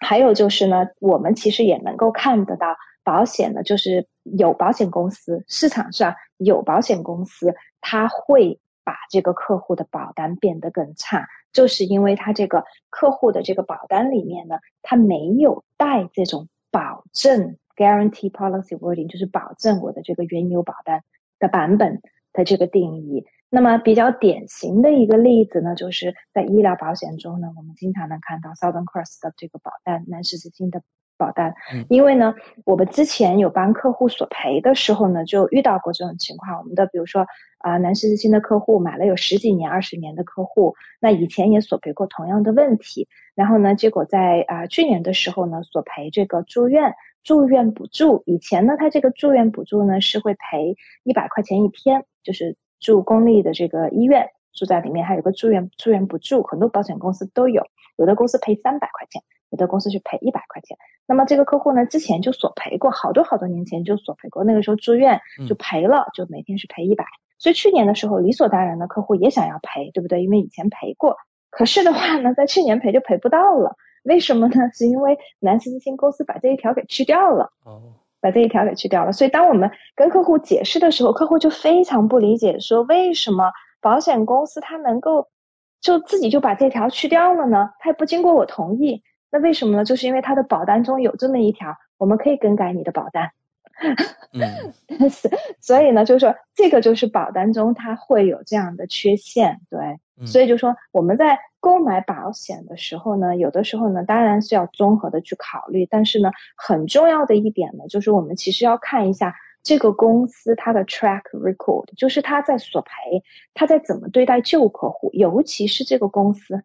还有就是呢，我们其实也能够看得到，保险呢，就是有保险公司市场上有保险公司，它会把这个客户的保单变得更差。就是因为他这个客户的这个保单里面呢，他没有带这种。保证 guarantee policy wording 就是保证我的这个原有保单的版本的这个定义。那么比较典型的一个例子呢，就是在医疗保险中呢，我们经常能看到 Southern Cross 的这个保单，南十字星的保单。因为呢，我们之前有帮客户索赔的时候呢，就遇到过这种情况。我们的比如说啊，南十字星的客户买了有十几年、二十年的客户，那以前也索赔过同样的问题。然后呢？结果在啊去年的时候呢，索赔这个住院住院补助。以前呢，他这个住院补助呢是会赔一百块钱一天，就是住公立的这个医院，住在里面还有个住院住院补助，很多保险公司都有，有的公司赔三百块钱，有的公司是赔一百块钱。那么这个客户呢，之前就索赔过，好多好多年前就索赔过，那个时候住院就赔了，就每天是赔一百。所以去年的时候，理所当然的客户也想要赔，对不对？因为以前赔过。可是的话呢，在去年赔就赔不到了，为什么呢？是因为南斯基金公司把这一条给去掉了，哦，把这一条给去掉了。所以当我们跟客户解释的时候，客户就非常不理解，说为什么保险公司它能够就自己就把这条去掉了呢？它也不经过我同意，那为什么呢？就是因为它的保单中有这么一条，我们可以更改你的保单。嗯，是，所以呢，就是说这个就是保单中它会有这样的缺陷，对。所以就说我们在购买保险的时候呢，有的时候呢，当然是要综合的去考虑。但是呢，很重要的一点呢，就是我们其实要看一下这个公司它的 track record，就是它在索赔，它在怎么对待旧客户，尤其是这个公司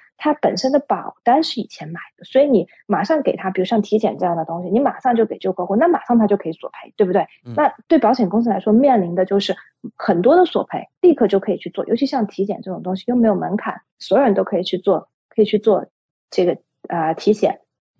他本身的保单是以前买的，所以你马上给他，比如像体检这样的东西，你马上就给旧客户，那马上他就可以索赔，对不对？那对保险公司来说，面临的就是很多的索赔，立刻就可以去做，尤其像体检这种东西又没有门槛，所有人都可以去做，可以去做。这个啊体险，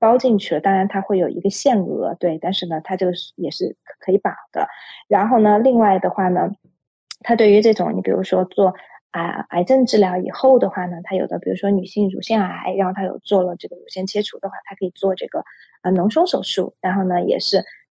包进去了，当然它会有一个限额，对，但是呢，它这个也是可以保的。然后呢，另外的话呢，它对于这种你比如说做啊癌症治疗以后的话呢，它有的比如说女性乳腺癌，然后它有做了这个乳腺切除的话，它可以做这个啊脓胸手术，然后呢也是。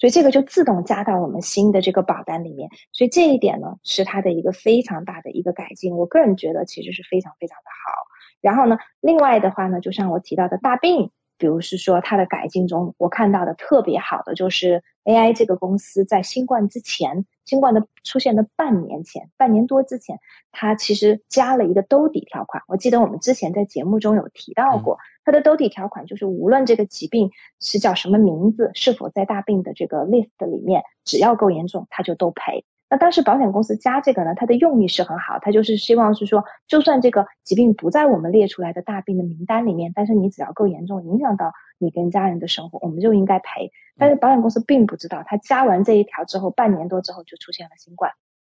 所以这个就自动加到我们新的这个保单里面。所以这一点呢，是它的一个非常大的一个改进。我个人觉得其实是非常非常的好。然后呢，另外的话呢，就像我提到的大病。比如是说它的改进中，我看到的特别好的就是 AI 这个公司在新冠之前，新冠的出现的半年前，半年多之前，它其实加了一个兜底条款。我记得我们之前在节目中有提到过，它的兜底条款就是无论这个疾病是叫什么名字，是否在大病的这个 list 里面，只要够严重，它就都赔。那当时保险公司加这个呢，它的用意是很好，它就是希望是说，就算这个疾病不在我们列出来的大病的名单里面，但是你只要够严重，影响到你跟家人的生活，我们就应该赔。但是保险公司并不知道，他加完这一条之后，半年多之后就出现了新冠。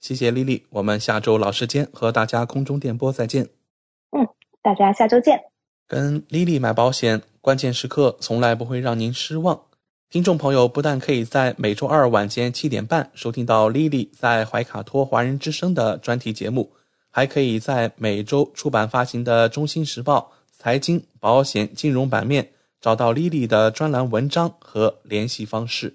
谢谢丽丽，我们下周老时间和大家空中电波再见。嗯，大家下周见。跟丽丽买保险，关键时刻从来不会让您失望。听众朋友不但可以在每周二晚间七点半收听到丽丽在怀卡托华人之声的专题节目，还可以在每周出版发行的《中心时报》财经、保险、金融版面找到丽丽的专栏文章和联系方式。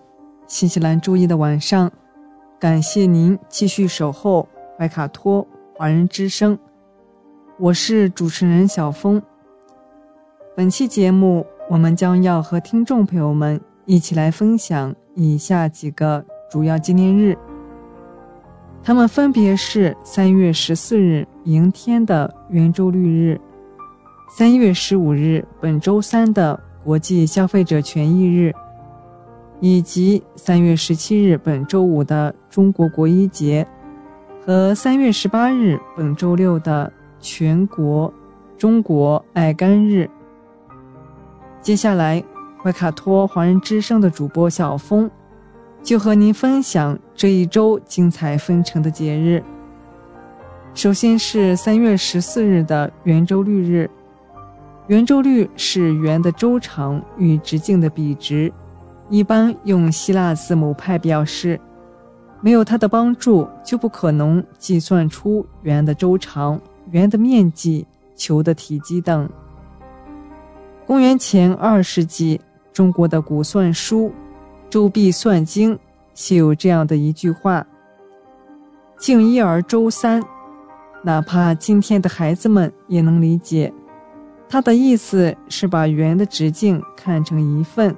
新西兰周一的晚上，感谢您继续守候怀卡托华人之声，我是主持人小峰。本期节目，我们将要和听众朋友们一起来分享以下几个主要纪念日，他们分别是三月十四日迎天的圆周率日，三月十五日本周三的国际消费者权益日。以及三月十七日本周五的中国国医节，和三月十八日本周六的全国中国爱肝日。接下来，怀卡托华人之声的主播小峰就和您分享这一周精彩纷呈的节日。首先是三月十四日的圆周率日。圆周率是圆的周长与直径的比值，一般用希腊字母派表示。没有它的帮助，就不可能计算出圆的周长、圆的面积、球的体积等。公元前二世纪，中国的古算书《周髀算经》写有这样的一句话：“敬一而周三。”哪怕今天的孩子们也能理解。它的意思是把圆的直径看成一份，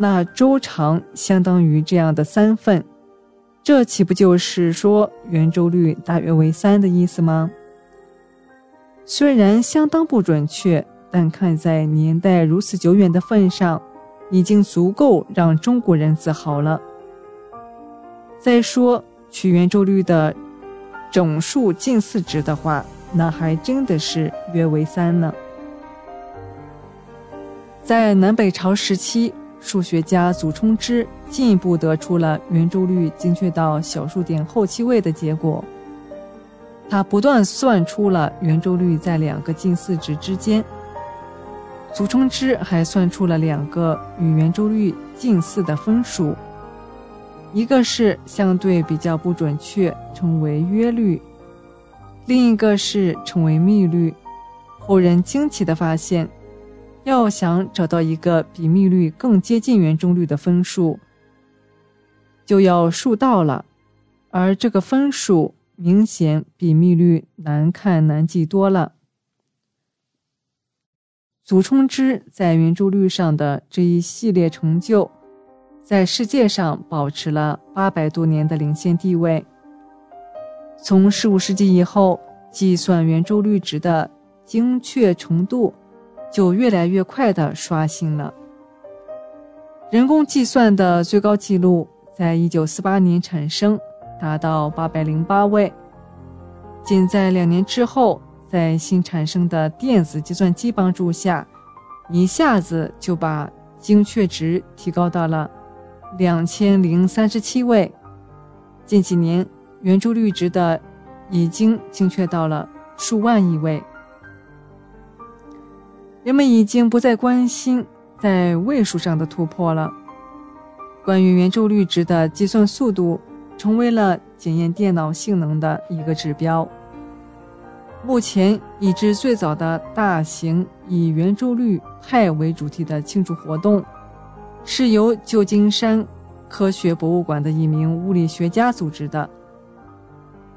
那周长相当于这样的三份。这岂不就是说圆周率大约为三的意思吗？虽然相当不准确，但看在年代如此久远的份上，已经足够让中国人自豪了。再说取圆周率的整数近似值的话，那还真的是约为三呢。在南北朝时期。数学家祖冲之进一步得出了圆周率精确到小数点后七位的结果。他不断算出了圆周率在两个近似值之间。祖冲之还算出了两个与圆周率近似的分数，一个是相对比较不准确，称为约率；另一个是称为幂率。后人惊奇地发现。要想找到一个比密率更接近圆周率的分数，就要数到了，而这个分数明显比密率难看难记多了。祖冲之在圆周率上的这一系列成就，在世界上保持了八百多年的领先地位。从十五世纪以后，计算圆周率值的精确程度。就越来越快的刷新了。人工计算的最高纪录在一九四八年产生，达到八百零八位。仅在两年之后，在新产生的电子计算机帮助下，一下子就把精确值提高到了两千零三十七位。近几年，圆周率值的已经精确到了数万亿位。人们已经不再关心在位数上的突破了。关于圆周率值的计算速度，成为了检验电脑性能的一个指标。目前已知最早的大型以圆周率派为主题的庆祝活动，是由旧金山科学博物馆的一名物理学家组织的。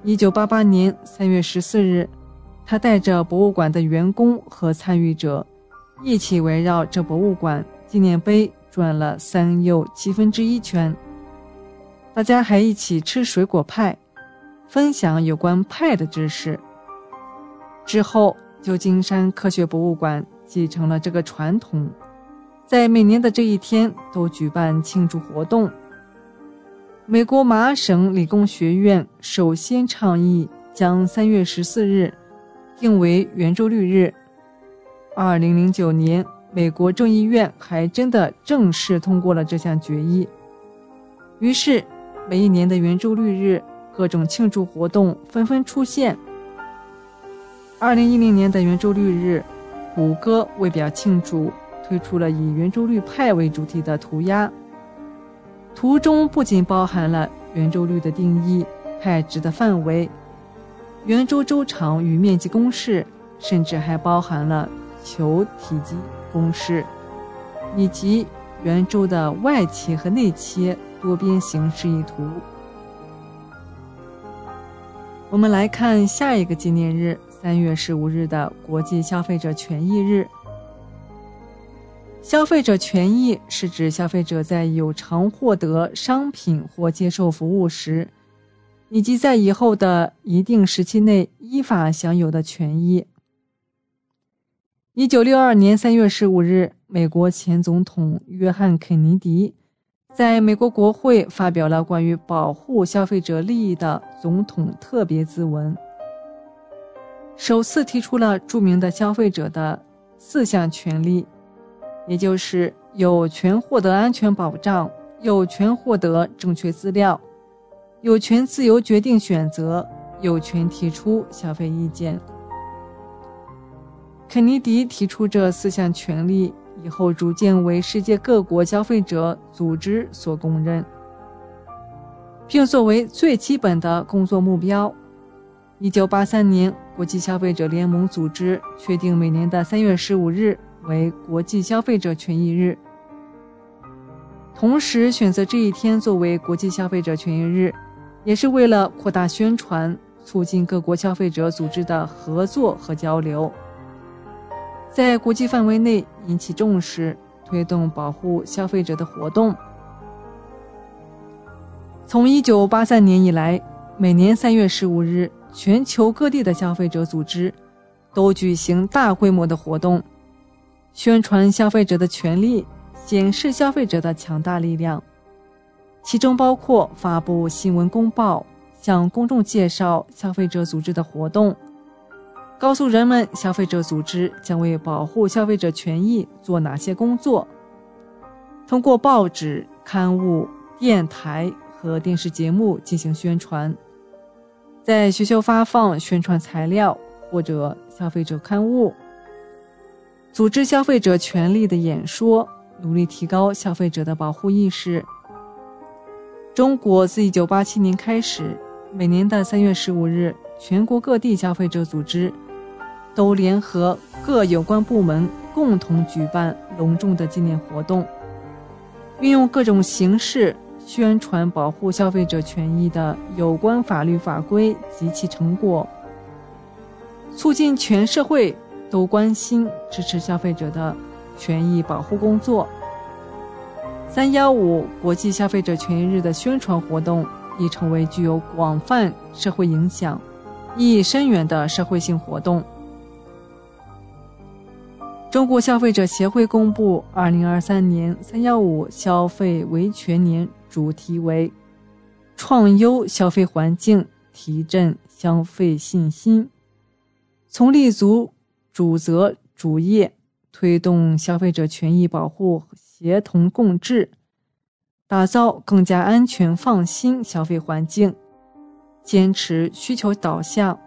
一九八八年三月十四日，他带着博物馆的员工和参与者。一起围绕这博物馆纪念碑转了三又七分之一圈。大家还一起吃水果派，分享有关派的知识。之后，旧金山科学博物馆继承了这个传统，在每年的这一天都举办庆祝活动。美国麻省理工学院首先倡议将三月十四日定为圆周率日。二零零九年，美国众议院还真的正式通过了这项决议。于是，每一年的圆周率日，各种庆祝活动纷纷出现。二零一零年的圆周率日，谷歌为表庆祝，推出了以圆周率派为主题的涂鸦。图中不仅包含了圆周率的定义、派值的范围、圆周周长与面积公式，甚至还包含了。球体积公式，以及圆周的外切和内切多边形示意图。我们来看下一个纪念日，三月十五日的国际消费者权益日。消费者权益是指消费者在有偿获得商品或接受服务时，以及在以后的一定时期内依法享有的权益。一九六二年三月十五日，美国前总统约翰·肯尼迪在美国国会发表了关于保护消费者利益的总统特别咨文，首次提出了著名的消费者的四项权利，也就是有权获得安全保障、有权获得正确资料，有权自由决定选择，有权提出消费意见。肯尼迪提出这四项权利以后，逐渐为世界各国消费者组织所公认，并作为最基本的工作目标。一九八三年，国际消费者联盟组织确定每年的三月十五日为国际消费者权益日。同时，选择这一天作为国际消费者权益日，也是为了扩大宣传，促进各国消费者组织的合作和交流。在国际范围内引起重视，推动保护消费者的活动。从一九八三年以来，每年三月十五日，全球各地的消费者组织都举行大规模的活动，宣传消费者的权利，显示消费者的强大力量。其中包括发布新闻公报，向公众介绍消费者组织的活动。告诉人们，消费者组织将为保护消费者权益做哪些工作。通过报纸、刊物、电台和电视节目进行宣传，在学校发放宣传材料或者消费者刊物，组织消费者权利的演说，努力提高消费者的保护意识。中国自1987年开始，每年的3月15日，全国各地消费者组织。都联合各有关部门共同举办隆重的纪念活动，运用各种形式宣传保护消费者权益的有关法律法规及其成果，促进全社会都关心支持消费者的权益保护工作。三幺五国际消费者权益日的宣传活动已成为具有广泛社会影响、意义深远的社会性活动。中国消费者协会公布二零二三年“三幺五”消费维权年，主题为“创优消费环境，提振消费信心”，从立足主责主业，推动消费者权益保护协同共治，打造更加安全放心消费环境，坚持需求导向，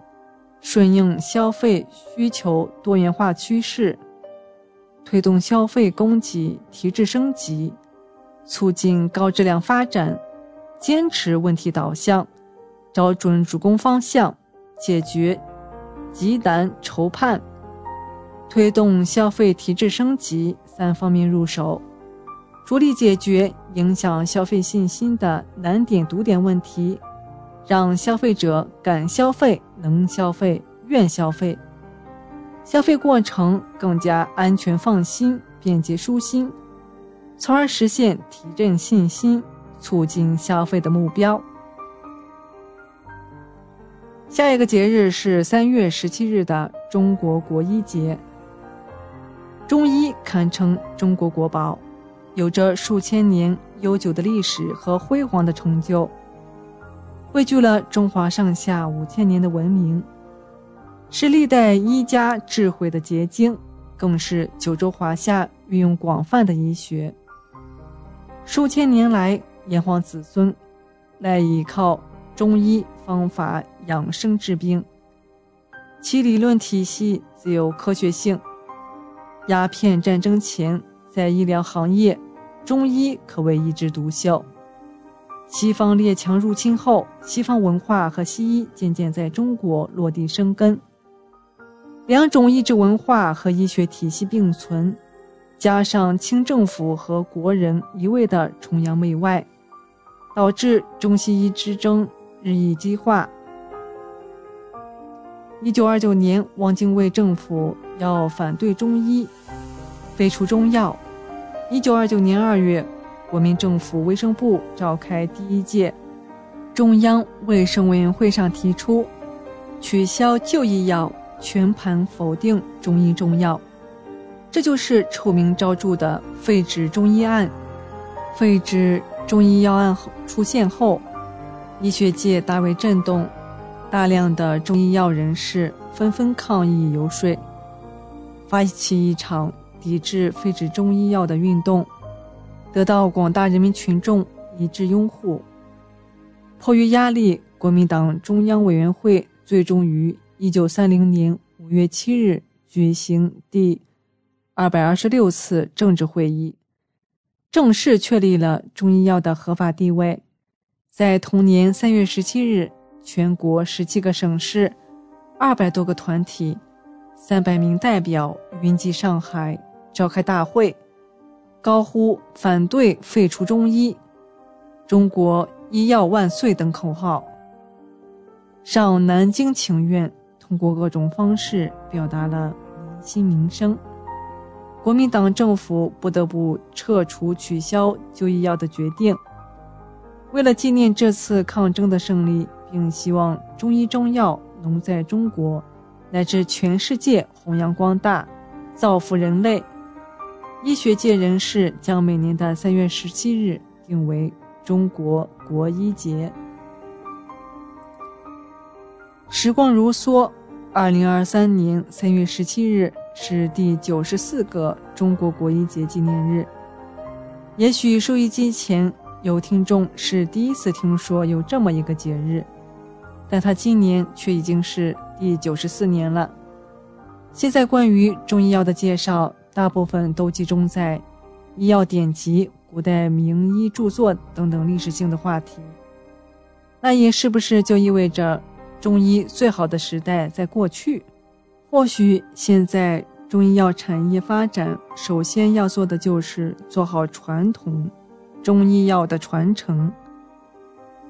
顺应消费需求多元化趋势。推动消费供给提质升级，促进高质量发展，坚持问题导向，找准主攻方向，解决急难愁盼，推动消费提质升级三方面入手，着力解决影响消费信心的难点堵点问题，让消费者敢消费、能消费、愿消费。消费过程更加安全放心、便捷舒心，从而实现提振信心、促进消费的目标。下一个节日是三月十七日的中国国医节。中医堪称中国国宝，有着数千年悠久的历史和辉煌的成就，汇聚了中华上下五千年的文明。是历代医家智慧的结晶，更是九州华夏运用广泛的医学。数千年来，炎黄子孙赖以靠中医方法养生治病，其理论体系自有科学性。鸦片战争前，在医疗行业，中医可谓一枝独秀。西方列强入侵后，西方文化和西医渐渐在中国落地生根。两种医治文化和医学体系并存，加上清政府和国人一味的崇洋媚外，导致中西医之争日益激化。一九二九年，汪精卫政府要反对中医，废除中药。一九二九年二月，国民政府卫生部召开第一届中央卫生委员会上提出，取消旧医药。全盘否定中医中药，这就是臭名昭著的废止中医案。废止中医药案出现后，医学界大为震动，大量的中医药人士纷纷抗议游说，发起一场抵制废止中医药的运动。得到广大人民群众一致拥护。迫于压力，国民党中央委员会最终于一九三零年五月七日举行第二百二十六次政治会议，正式确立了中医药的合法地位。在同年三月十七日，全国十七个省市、二百多个团体、三百名代表云集上海，召开大会。高呼“反对废除中医”“中国医药万岁”等口号，上南京请愿，通过各种方式表达了民心民生。国民党政府不得不撤除取消就医药的决定。为了纪念这次抗争的胜利，并希望中医中药能在中国乃至全世界弘扬光大，造福人类。医学界人士将每年的三月十七日定为中国国医节。时光如梭，二零二三年三月十七日是第九十四个中国国医节纪念日。也许收音机前有听众是第一次听说有这么一个节日，但他今年却已经是第九十四年了。现在关于中医药的介绍。大部分都集中在医药典籍、古代名医著作等等历史性的话题。那也是不是就意味着中医最好的时代在过去？或许现在中医药产业发展，首先要做的就是做好传统中医药的传承。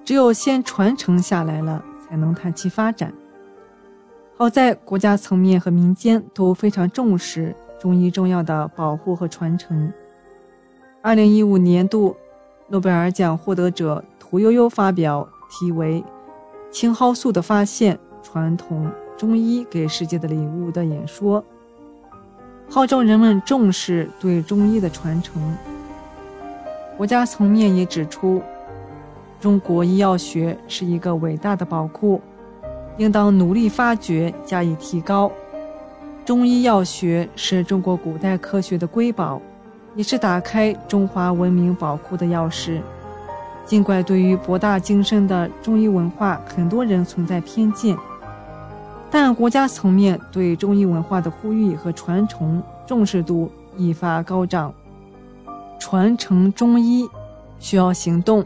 只有先传承下来了，才能谈其发展。好在国家层面和民间都非常重视。中医中药的保护和传承。二零一五年度诺贝尔奖获得者屠呦呦发表题为《青蒿素的发现：传统中医给世界的礼物》的演说，号召人们重视对中医的传承。国家层面也指出，中国医药学是一个伟大的宝库，应当努力发掘，加以提高。中医药学是中国古代科学的瑰宝，也是打开中华文明宝库的钥匙。尽管对于博大精深的中医文化，很多人存在偏见，但国家层面对中医文化的呼吁和传承重视度愈发高涨。传承中医需要行动，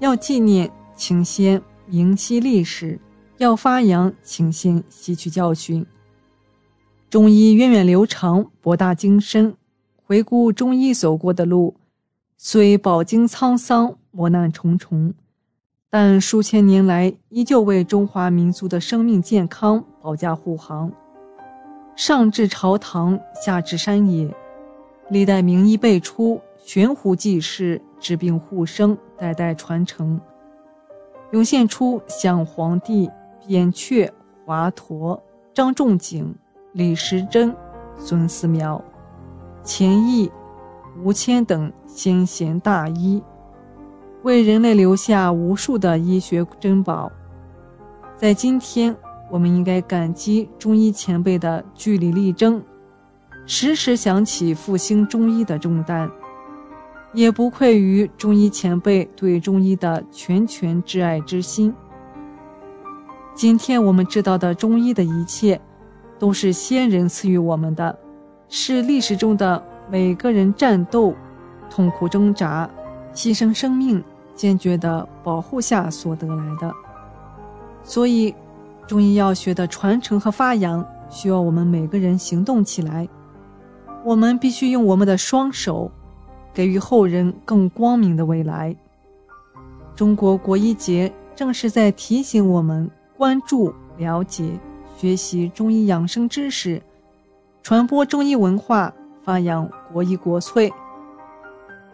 要纪念，请先明晰历史；要发扬，请先吸取教训。中医源远流长，博大精深。回顾中医走过的路，虽饱经沧桑、磨难重重，但数千年来依旧为中华民族的生命健康保驾护航。上至朝堂，下至山野，历代名医辈出，悬壶济世，治病护生，代代传承，涌现出像黄帝、扁鹊、华佗、张仲景。李时珍、孙思邈、钱毅、吴谦等先贤大医，为人类留下无数的医学珍宝。在今天，我们应该感激中医前辈的据理力争，时时想起复兴中医的重担，也不愧于中医前辈对中医的拳拳挚爱之心。今天我们知道的中医的一切。都是先人赐予我们的，是历史中的每个人战斗、痛苦挣扎、牺牲生命、坚决的保护下所得来的。所以，中医药学的传承和发扬需要我们每个人行动起来。我们必须用我们的双手，给予后人更光明的未来。中国国医节正是在提醒我们关注、了解。学习中医养生知识，传播中医文化，发扬国医国粹，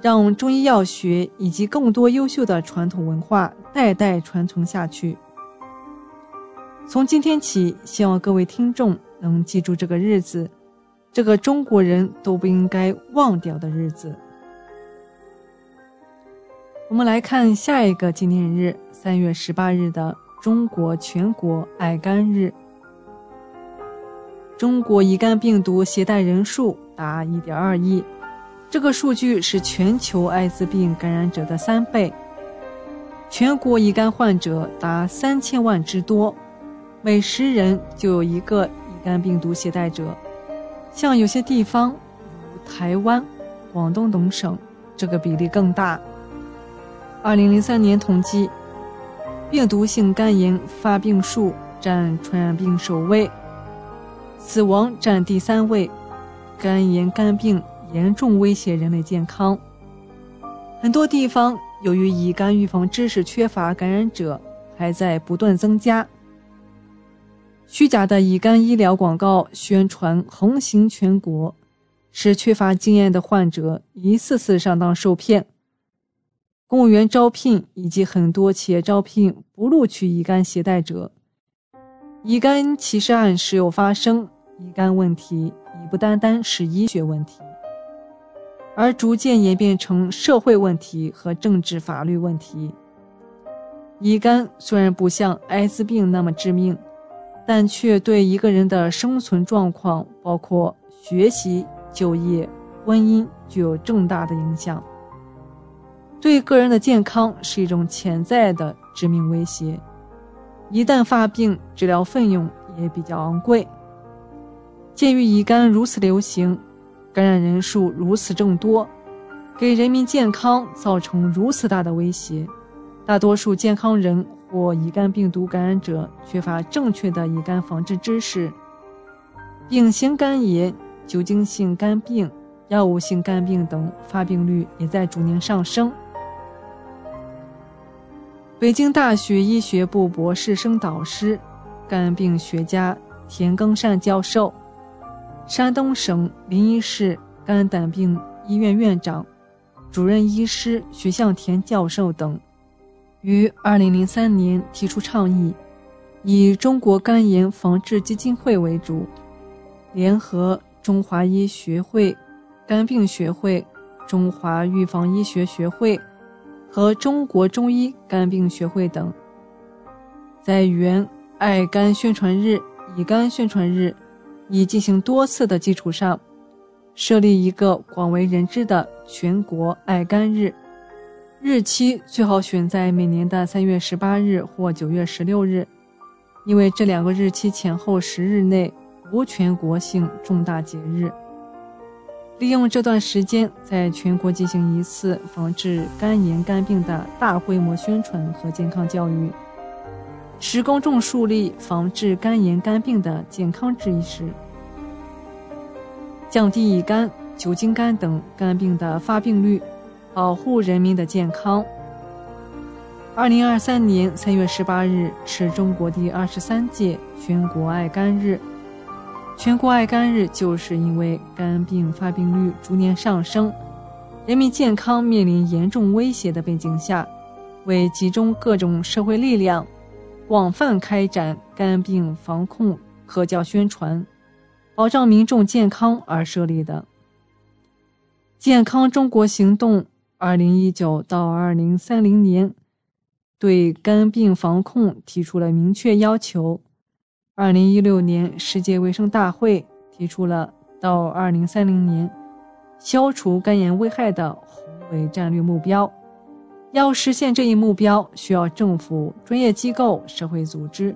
让中医药学以及更多优秀的传统文化代代传承下去。从今天起，希望各位听众能记住这个日子，这个中国人都不应该忘掉的日子。我们来看下一个纪念日，三月十八日的中国全国爱肝日。中国乙肝病毒携带人数达1.2亿，这个数据是全球艾滋病感染者的三倍。全国乙肝患者达三千万之多，每十人就有一个乙肝病毒携带者。像有些地方，如台湾、广东等省，这个比例更大。二零零三年统计，病毒性肝炎发病数占传染病首位，死亡占第三位。肝炎、肝病严重威胁人类健康。很多地方由于乙肝预防知识缺乏，感染者还在不断增加。虚假的乙肝医疗广告宣传横行全国，使缺乏经验的患者一次次上当受骗。公务员招聘以及很多企业招聘不录取乙肝携带者。乙肝歧视案时有发生，乙肝问题已不单单是医学问题。而逐渐演变成社会问题和政治法律问题。乙肝虽然不像艾滋病那么致命，但却对一个人的生存状况，包括学习、就业、婚姻，具有重大的影响。对个人的健康是一种潜在的致命威胁。一旦发病，治疗费用也比较昂贵。鉴于乙肝如此流行。感染人数如此众多，给人民健康造成如此大的威胁，大多数健康人或乙肝病毒感染者缺乏正确的乙肝防治知识。丙型肝炎、酒精性肝病、药物性肝病等发病率也在逐年上升。北京大学医学部博士生导师、肝病学家田耕善教授。山东省临沂市肝胆病医院院长、主任医师徐向田教授等，于2003年提出倡议，以中国肝炎防治基金会为主，联合中华医学会、肝病学会、中华预防医学学会和中国中医肝病学会等，在原爱肝宣传日、乙肝宣传日。已进行多次的基础上，设立一个广为人知的全国爱肝日，日期最好选在每年的三月十八日或九月十六日，因为这两个日期前后十日内无全国性重大节日。利用这段时间，在全国进行一次防治肝炎、肝病的大规模宣传和健康教育。使公众树立防治肝炎、肝病的健康意识，降低乙肝、酒精肝等肝病的发病率，保护人民的健康。二零二三年三月十八日是中国第二十三届全国爱肝日。全国爱肝日就是因为肝病发病率逐年上升，人民健康面临严重威胁的背景下，为集中各种社会力量。广泛开展肝病防控科教宣传，保障民众健康而设立的“健康中国行动 （2019 到2030年）”对肝病防控提出了明确要求。2016年世界卫生大会提出了到2030年消除肝炎危害的宏伟战略目标。要实现这一目标，需要政府、专业机构、社会组织、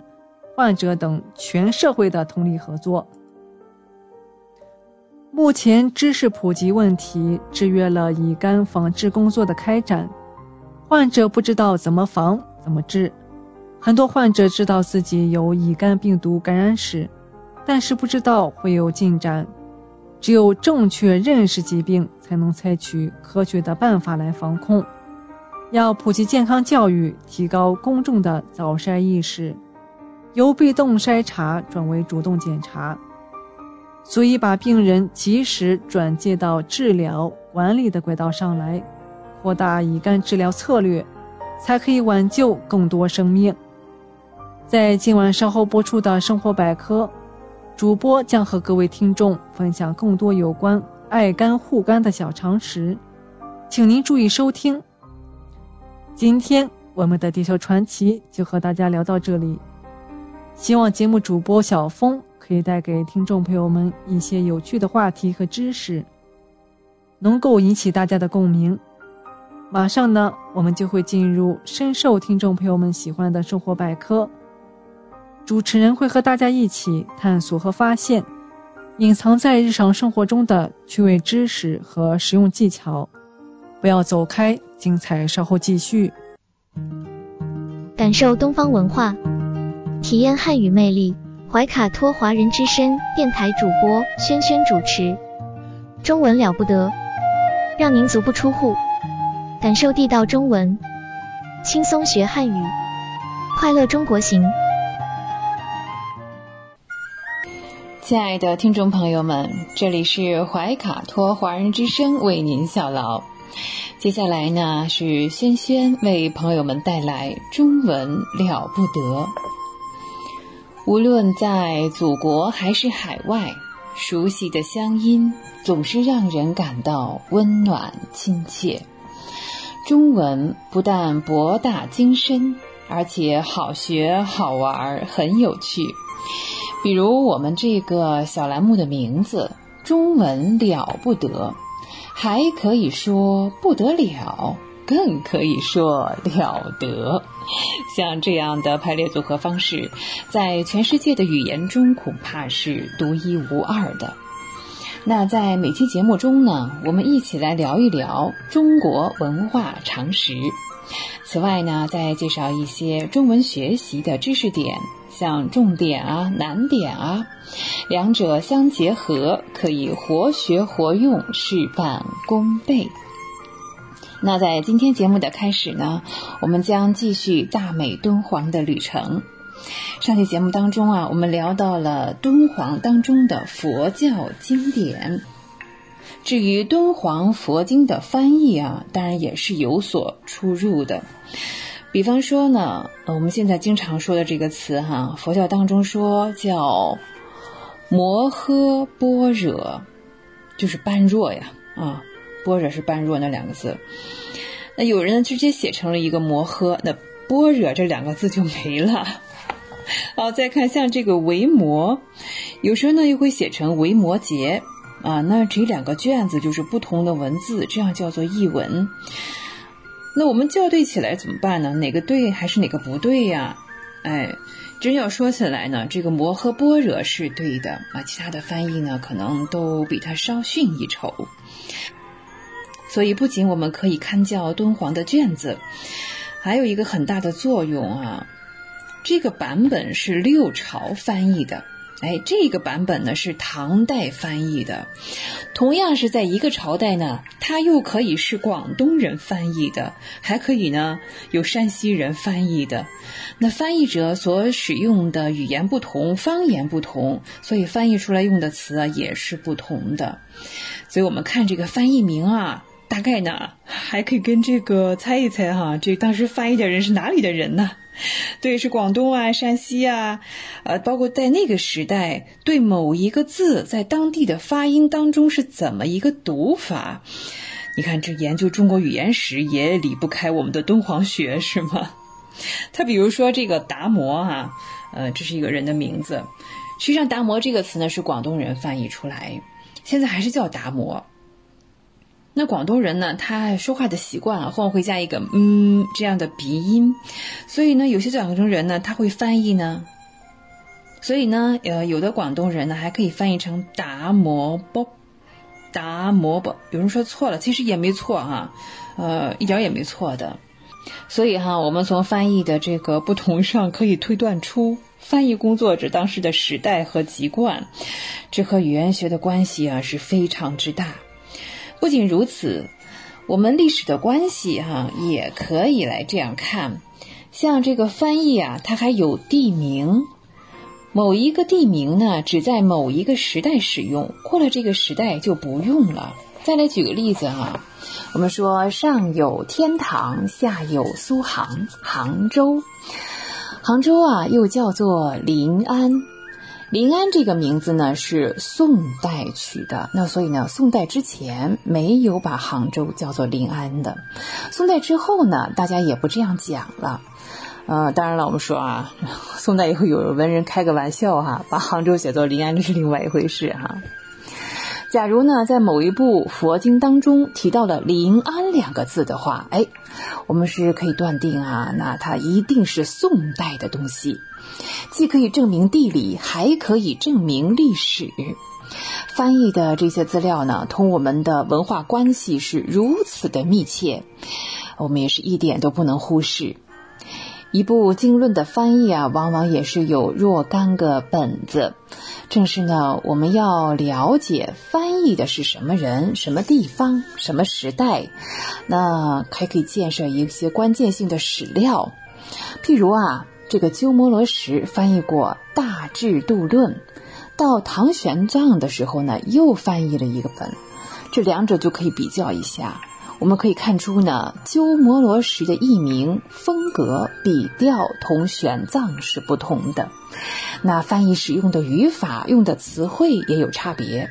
患者等全社会的通力合作。目前，知识普及问题制约了乙肝防治工作的开展，患者不知道怎么防、怎么治。很多患者知道自己有乙肝病毒感染史，但是不知道会有进展。只有正确认识疾病，才能采取科学的办法来防控。要普及健康教育，提高公众的早筛意识，由被动筛查转为主动检查，所以把病人及时转介到治疗管理的轨道上来，扩大乙肝治疗策略，才可以挽救更多生命。在今晚稍后播出的生活百科，主播将和各位听众分享更多有关爱肝护肝的小常识，请您注意收听。今天我们的地球传奇就和大家聊到这里，希望节目主播小峰可以带给听众朋友们一些有趣的话题和知识。能够引起大家的共鸣。马上呢，我们就会进入深受听众朋友们喜欢的生活百科。主持人会和大家一起探索和发现隐藏在日常生活中的趣味知识和实用技巧。不要走开，精彩稍后继续。感受东方文化，体验汉语魅力。怀卡托华人之声电台主播轩轩主持，中文了不得，让您足不出户。感受地道中文，轻松学汉语，快乐中国行。亲爱的听众朋友们，这里是怀卡托华人之声为您效劳。接下来呢，是轩轩为朋友们带来中文了不得。无论在祖国还是海外，熟悉的乡音总是让人感到温暖亲切。中文不但博大精深，而且好学好玩，很有趣。比如我们这个小栏目的名字“中文了不得”，还可以说不得了，更可以说了得。像这样的排列组合方式，在全世界的语言中恐怕是独一无二的。那在每期节目中呢，我们一起来聊一聊中国文化常识。此外呢，再介绍一些中文学习的知识点，像重点啊、难点啊，两者相结合，可以活学活用，事半功倍。那在今天节目的开始呢，我们将继续大美敦煌的旅程。上期节目当中啊，我们聊到了敦煌当中的佛教经典。至于敦煌佛经的翻译啊，当然也是有所出入的。比方说呢，我们现在经常说的这个词哈，佛教当中说叫摩诃般若，就是般若呀啊，般若是般若那两个字。那有人直接写成了一个摩诃，那般若这两个字就没了。好，再看像这个维摩，有时候呢又会写成维摩诘啊。那这两个卷子就是不同的文字，这样叫做译文。那我们校对起来怎么办呢？哪个对还是哪个不对呀？哎，真要说起来呢，这个摩诃般若是对的啊，其他的翻译呢可能都比它稍逊一筹。所以不仅我们可以看教敦煌的卷子，还有一个很大的作用啊。这个版本是六朝翻译的，哎，这个版本呢是唐代翻译的，同样是在一个朝代呢，它又可以是广东人翻译的，还可以呢有山西人翻译的。那翻译者所使用的语言不同，方言不同，所以翻译出来用的词啊也是不同的。所以我们看这个翻译名啊，大概呢还可以跟这个猜一猜哈，这当时翻译的人是哪里的人呢？对，是广东啊，山西啊，呃，包括在那个时代，对某一个字在当地的发音当中是怎么一个读法？你看，这研究中国语言史也离不开我们的敦煌学，是吗？他比如说这个达摩哈，呃，这是一个人的名字，实际上达摩这个词呢是广东人翻译出来，现在还是叫达摩。那广东人呢，他说话的习惯啊，往往会加一个嗯这样的鼻音，所以呢，有些广东人呢，他会翻译呢，所以呢，呃，有的广东人呢，还可以翻译成达摩波，达摩波。有人说错了，其实也没错哈，呃，一点也没错的。所以哈，我们从翻译的这个不同上，可以推断出翻译工作者当时的时代和籍贯，这和语言学的关系啊是非常之大。不仅如此，我们历史的关系哈也可以来这样看，像这个翻译啊，它还有地名，某一个地名呢只在某一个时代使用，过了这个时代就不用了。再来举个例子哈，我们说上有天堂，下有苏杭，杭州，杭州啊又叫做临安。临安这个名字呢是宋代取的，那所以呢，宋代之前没有把杭州叫做临安的，宋代之后呢，大家也不这样讲了。呃，当然了，我们说啊，宋代以后有文人开个玩笑哈，把杭州写作临安，这是另外一回事哈。假如呢，在某一部佛经当中提到了“临安”两个字的话，哎，我们是可以断定啊，那它一定是宋代的东西，既可以证明地理，还可以证明历史。翻译的这些资料呢，同我们的文化关系是如此的密切，我们也是一点都不能忽视。一部经论的翻译啊，往往也是有若干个本子。正是呢，我们要了解翻译的是什么人、什么地方、什么时代，那还可以建设一些关键性的史料。譬如啊，这个鸠摩罗什翻译过《大智度论》，到唐玄奘的时候呢，又翻译了一个本，这两者就可以比较一下。我们可以看出呢，鸠摩罗什的译名风格、笔调同玄奘是不同的，那翻译使用的语法、用的词汇也有差别。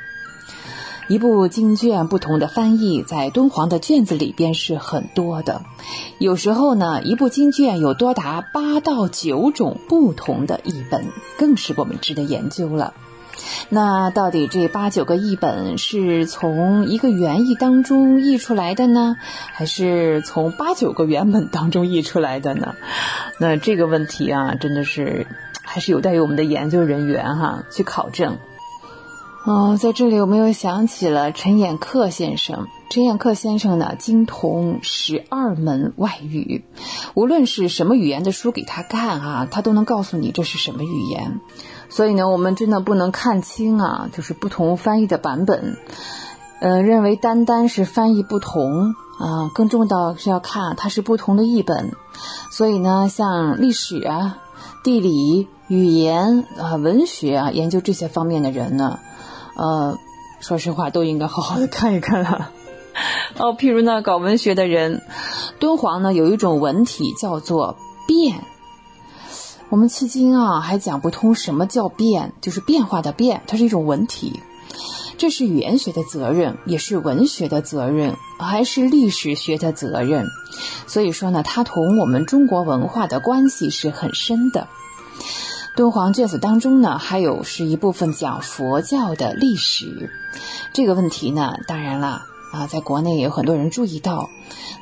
一部经卷不同的翻译，在敦煌的卷子里边是很多的，有时候呢，一部经卷有多达八到九种不同的译本，更是我们值得研究了。那到底这八九个译本是从一个原译当中译出来的呢，还是从八九个原本当中译出来的呢？那这个问题啊，真的是还是有待于我们的研究人员哈去考证。哦，在这里我们又想起了陈寅恪先生。陈寅恪先生呢，精通十二门外语，无论是什么语言的书给他看啊，他都能告诉你这是什么语言。所以呢，我们真的不能看清啊，就是不同翻译的版本，呃，认为单单是翻译不同啊，更重要是要看它是不同的译本。所以呢，像历史啊、地理、语言啊、文学啊，研究这些方面的人呢，呃，说实话都应该好好的看一看了。哦，譬如呢，搞文学的人，敦煌呢有一种文体叫做变。我们迄今啊还讲不通什么叫变，就是变化的变，它是一种文体，这是语言学的责任，也是文学的责任，还是历史学的责任。所以说呢，它同我们中国文化的关系是很深的。敦煌卷子当中呢，还有是一部分讲佛教的历史，这个问题呢，当然了啊，在国内也有很多人注意到，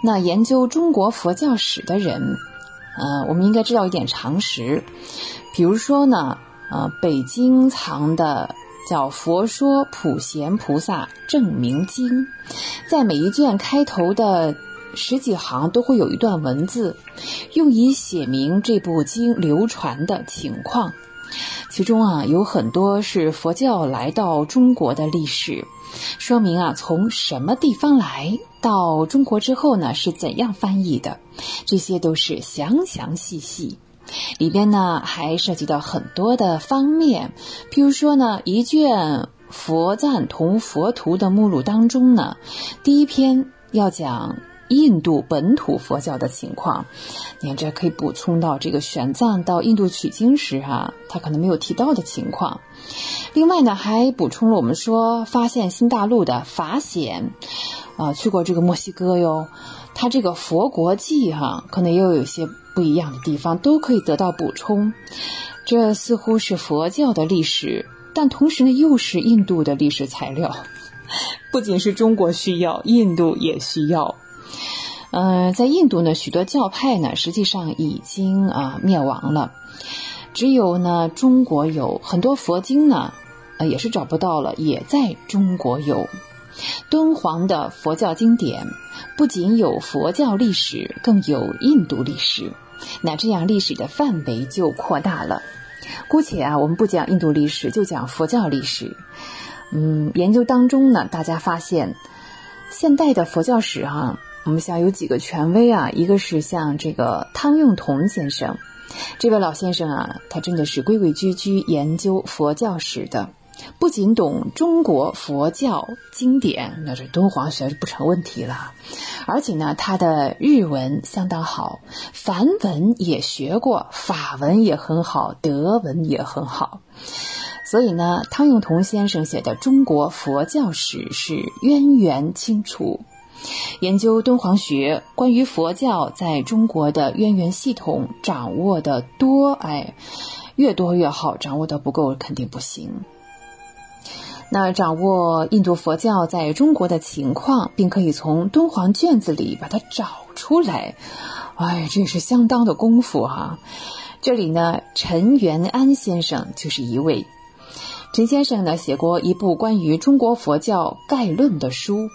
那研究中国佛教史的人。呃，我们应该知道一点常识，比如说呢，呃，北京藏的叫《佛说普贤菩萨正明经》，在每一卷开头的十几行都会有一段文字，用以写明这部经流传的情况。其中啊，有很多是佛教来到中国的历史，说明啊，从什么地方来到中国之后呢，是怎样翻译的，这些都是详详细细。里边呢，还涉及到很多的方面，譬如说呢，一卷佛赞同佛图的目录当中呢，第一篇要讲。印度本土佛教的情况，你看这可以补充到这个玄奘到印度取经时啊，他可能没有提到的情况。另外呢，还补充了我们说发现新大陆的法显，啊，去过这个墨西哥哟，他这个佛国记哈，可能也有些不一样的地方，都可以得到补充。这似乎是佛教的历史，但同时呢，又是印度的历史材料。不仅是中国需要，印度也需要。嗯，在印度呢，许多教派呢，实际上已经啊灭亡了，只有呢中国有很多佛经呢，呃也是找不到了，也在中国有。敦煌的佛教经典不仅有佛教历史，更有印度历史，那这样历史的范围就扩大了。姑且啊，我们不讲印度历史，就讲佛教历史。嗯，研究当中呢，大家发现现代的佛教史哈。我们想有几个权威啊，一个是像这个汤用彤先生，这位老先生啊，他真的是规规矩矩研究佛教史的，不仅懂中国佛教经典，那这敦煌学是不成问题了，而且呢，他的日文相当好，梵文也学过，法文也很好，德文也很好，所以呢，汤用彤先生写的中国佛教史是渊源清楚。研究敦煌学，关于佛教在中国的渊源系统掌握的多，哎，越多越好，掌握的不够肯定不行。那掌握印度佛教在中国的情况，并可以从敦煌卷子里把它找出来，哎，这是相当的功夫哈。这里呢，陈元安先生就是一位。陈先生呢，写过一部关于中国佛教概论的书，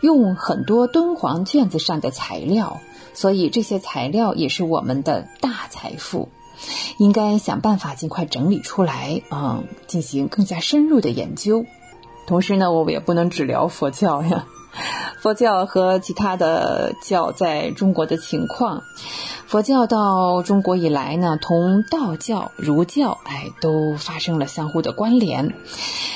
用很多敦煌卷子上的材料，所以这些材料也是我们的大财富。应该想办法尽快整理出来嗯，进行更加深入的研究。同时呢，我们也不能只聊佛教呀，佛教和其他的教在中国的情况。佛教到中国以来呢，同道教、儒教哎都发生了相互的关联，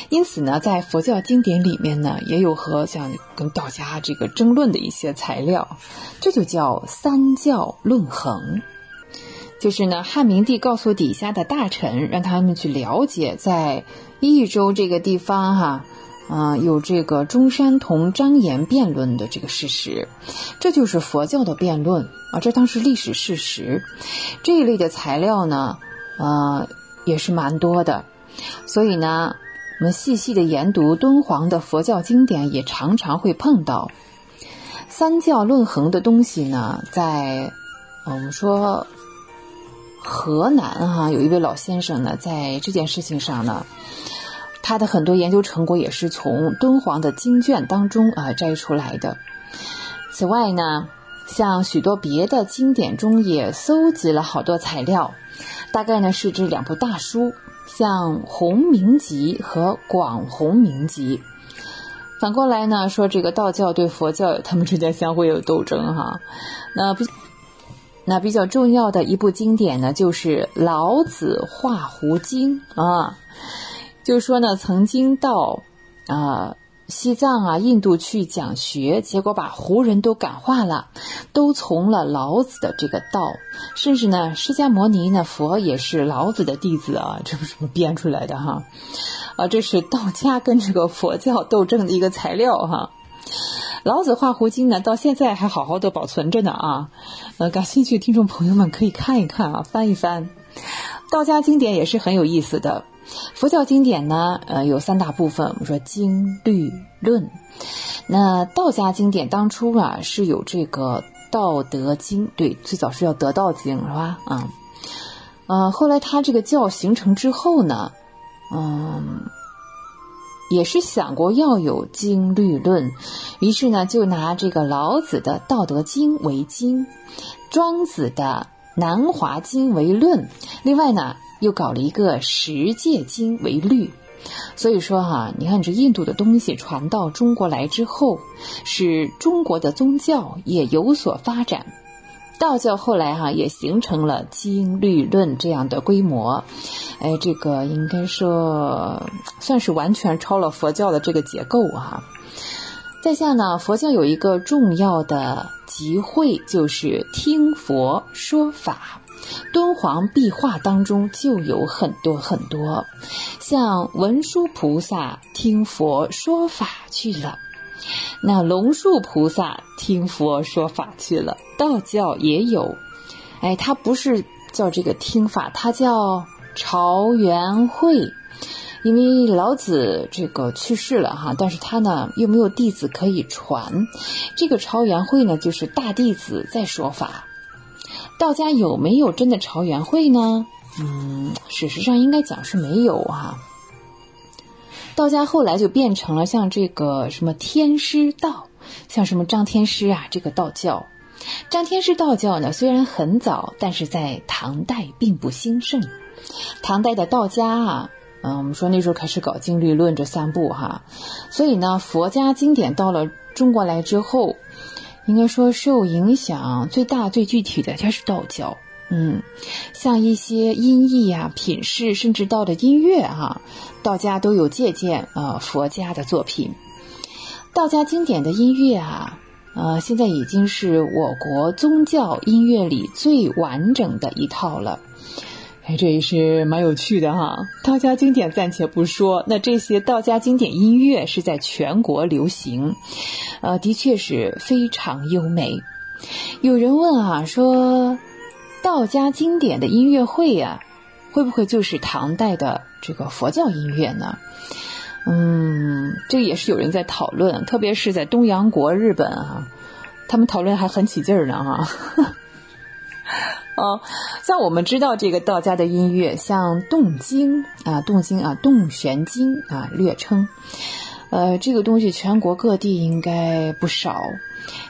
因此呢，在佛教经典里面呢，也有和像跟道家这个争论的一些材料，这就叫三教论衡。就是呢，汉明帝告诉底下的大臣，让他们去了解，在益州这个地方哈，啊有这个中山同张炎辩论的这个事实，这就是佛教的辩论啊，这当时历史事实。这一类的材料呢，呃，也是蛮多的，所以呢，我们细细的研读敦煌的佛教经典，也常常会碰到三教论衡的东西呢，在我们说。河南哈有一位老先生呢，在这件事情上呢，他的很多研究成果也是从敦煌的经卷当中啊摘出来的。此外呢，像许多别的经典中也搜集了好多材料，大概呢是这两部大书，像《洪明集》和《广洪明集》。反过来呢，说这个道教对佛教，他们之间相互有斗争哈。那比。那比较重要的一部经典呢，就是《老子画胡经》啊，就说呢，曾经到啊西藏啊、印度去讲学，结果把胡人都感化了，都从了老子的这个道，甚至呢，释迦牟尼呢，佛也是老子的弟子啊，这不是编出来的哈，啊，这是道家跟这个佛教斗争的一个材料哈。老子画胡经呢，到现在还好好的保存着呢啊，呃，感兴趣听众朋友们可以看一看啊，翻一翻。道家经典也是很有意思的，佛教经典呢，呃，有三大部分，我们说经律论。那道家经典当初啊是有这个《道德经》，对，最早是叫《得道经》，是吧？啊，呃，后来他这个教形成之后呢，嗯。也是想过要有经律论，于是呢，就拿这个老子的《道德经》为经，庄子的《南华经》为论，另外呢，又搞了一个《十戒经》为律。所以说哈，你看这印度的东西传到中国来之后，使中国的宗教也有所发展。道教后来哈也形成了经律论这样的规模，哎，这个应该说算是完全超了佛教的这个结构啊。在下呢，佛教有一个重要的集会，就是听佛说法。敦煌壁画当中就有很多很多，像文殊菩萨听佛说法去了。那龙树菩萨听佛说法去了，道教也有，哎，他不是叫这个听法，他叫朝元会，因为老子这个去世了哈，但是他呢又没有弟子可以传，这个朝元会呢就是大弟子在说法。道家有没有真的朝元会呢？嗯，事实上应该讲是没有哈。道家后来就变成了像这个什么天师道，像什么张天师啊，这个道教。张天师道教呢，虽然很早，但是在唐代并不兴盛。唐代的道家啊，嗯，我们说那时候开始搞经律论这三部哈，所以呢，佛家经典到了中国来之后，应该说受影响最大、最具体的它是道教。嗯，像一些音译啊、品饰，甚至到的音乐哈，道家都有借鉴啊佛家的作品。道家经典的音乐啊，呃，现在已经是我国宗教音乐里最完整的一套了。哎，这也是蛮有趣的哈。道家经典暂且不说，那这些道家经典音乐是在全国流行，呃，的确是非常优美。有人问啊，说。道家经典的音乐会呀，会不会就是唐代的这个佛教音乐呢？嗯，这也是有人在讨论，特别是在东洋国日本啊，他们讨论还很起劲儿呢哈。哦，像我们知道这个道家的音乐，像动经啊，动经啊，动玄经啊，略称，呃，这个东西全国各地应该不少。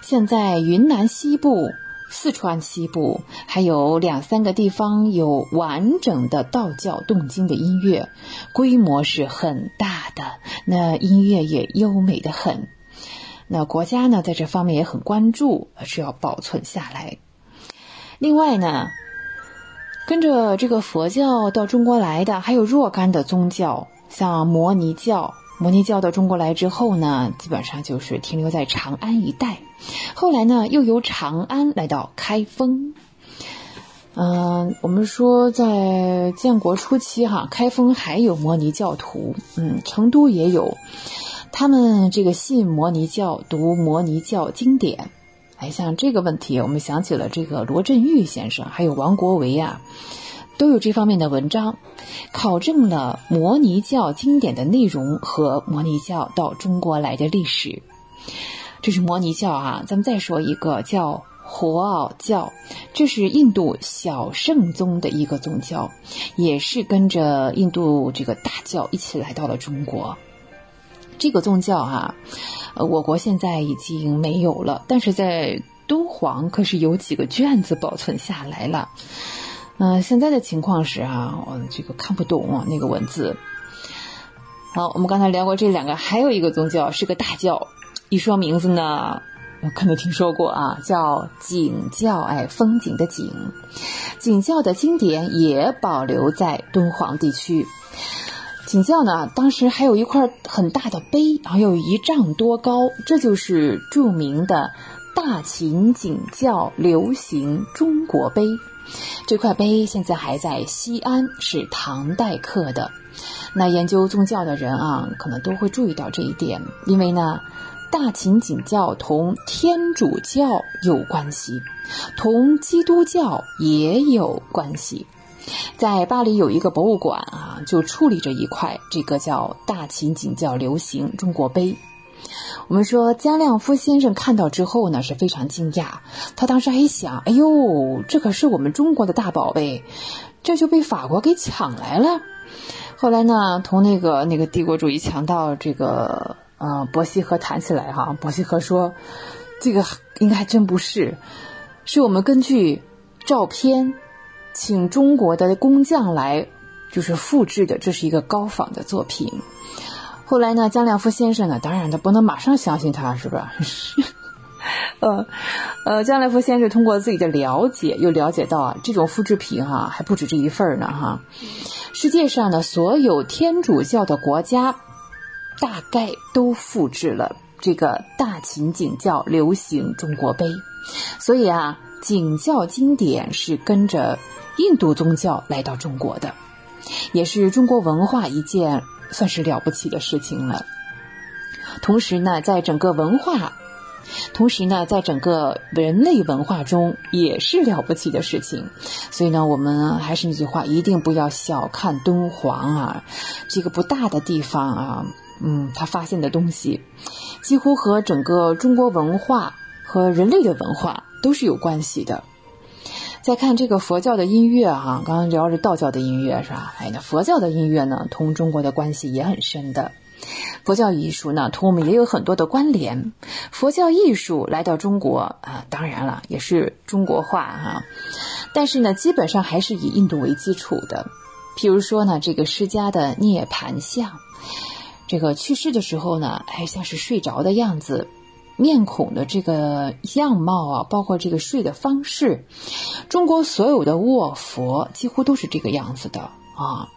现在云南西部、四川西部还有两三个地方有完整的道教动经的音乐，规模是很大的，那音乐也优美的很。那国家呢，在这方面也很关注，是要保存下来。另外呢，跟着这个佛教到中国来的还有若干的宗教，像摩尼教。摩尼教到中国来之后呢，基本上就是停留在长安一带。后来呢，又由长安来到开封。嗯，我们说在建国初期哈，开封还有摩尼教徒，嗯，成都也有。他们这个信摩尼教，读摩尼教经典。哎，像这个问题，我们想起了这个罗振玉先生，还有王国维啊，都有这方面的文章，考证了摩尼教经典的内容和摩尼教到中国来的历史。这是摩尼教啊，咱们再说一个叫火袄教，这是印度小圣宗的一个宗教，也是跟着印度这个大教一起来到了中国。这个宗教啊。呃，我国现在已经没有了，但是在敦煌可是有几个卷子保存下来了。嗯，现在的情况是啊，我这个看不懂那个文字。好，我们刚才聊过这两个，还有一个宗教是个大教，一说名字呢，我可能听说过啊，叫景教，哎，风景的景。景教的经典也保留在敦煌地区。景教呢，当时还有一块很大的碑，然后有一丈多高，这就是著名的大秦景教流行中国碑。这块碑现在还在西安，是唐代刻的。那研究宗教的人啊，可能都会注意到这一点，因为呢，大秦景教同天主教有关系，同基督教也有关系。在巴黎有一个博物馆啊，就矗立着一块这个叫大秦景教流行中国碑。我们说姜亮夫先生看到之后呢，是非常惊讶。他当时还想：“哎呦，这可是我们中国的大宝贝，这就被法国给抢来了。”后来呢，同那个那个帝国主义强盗这个呃伯希和谈起来哈，伯希和说：“这个应该还真不是，是我们根据照片。”请中国的工匠来，就是复制的，这是一个高仿的作品。后来呢，姜亮夫先生呢，当然他不能马上相信他，是吧？呃，呃，姜亮夫先生通过自己的了解，又了解到啊，这种复制品哈还不止这一份呢哈。世界上呢所有天主教的国家，大概都复制了这个大秦景教流行中国碑，所以啊，景教经典是跟着。印度宗教来到中国的，也是中国文化一件算是了不起的事情了。同时呢，在整个文化，同时呢，在整个人类文化中也是了不起的事情。所以呢，我们还是那句话，一定不要小看敦煌啊，这个不大的地方啊，嗯，他发现的东西，几乎和整个中国文化和人类的文化都是有关系的。再看这个佛教的音乐哈，刚刚聊着道教的音乐是吧？哎，那佛教的音乐呢，同中国的关系也很深的。佛教艺术呢，同我们也有很多的关联。佛教艺术来到中国啊，当然了，也是中国化哈，但是呢，基本上还是以印度为基础的。譬如说呢，这个释迦的涅盘像，这个去世的时候呢，还，像是睡着的样子。面孔的这个样貌啊，包括这个睡的方式，中国所有的卧佛几乎都是这个样子的啊。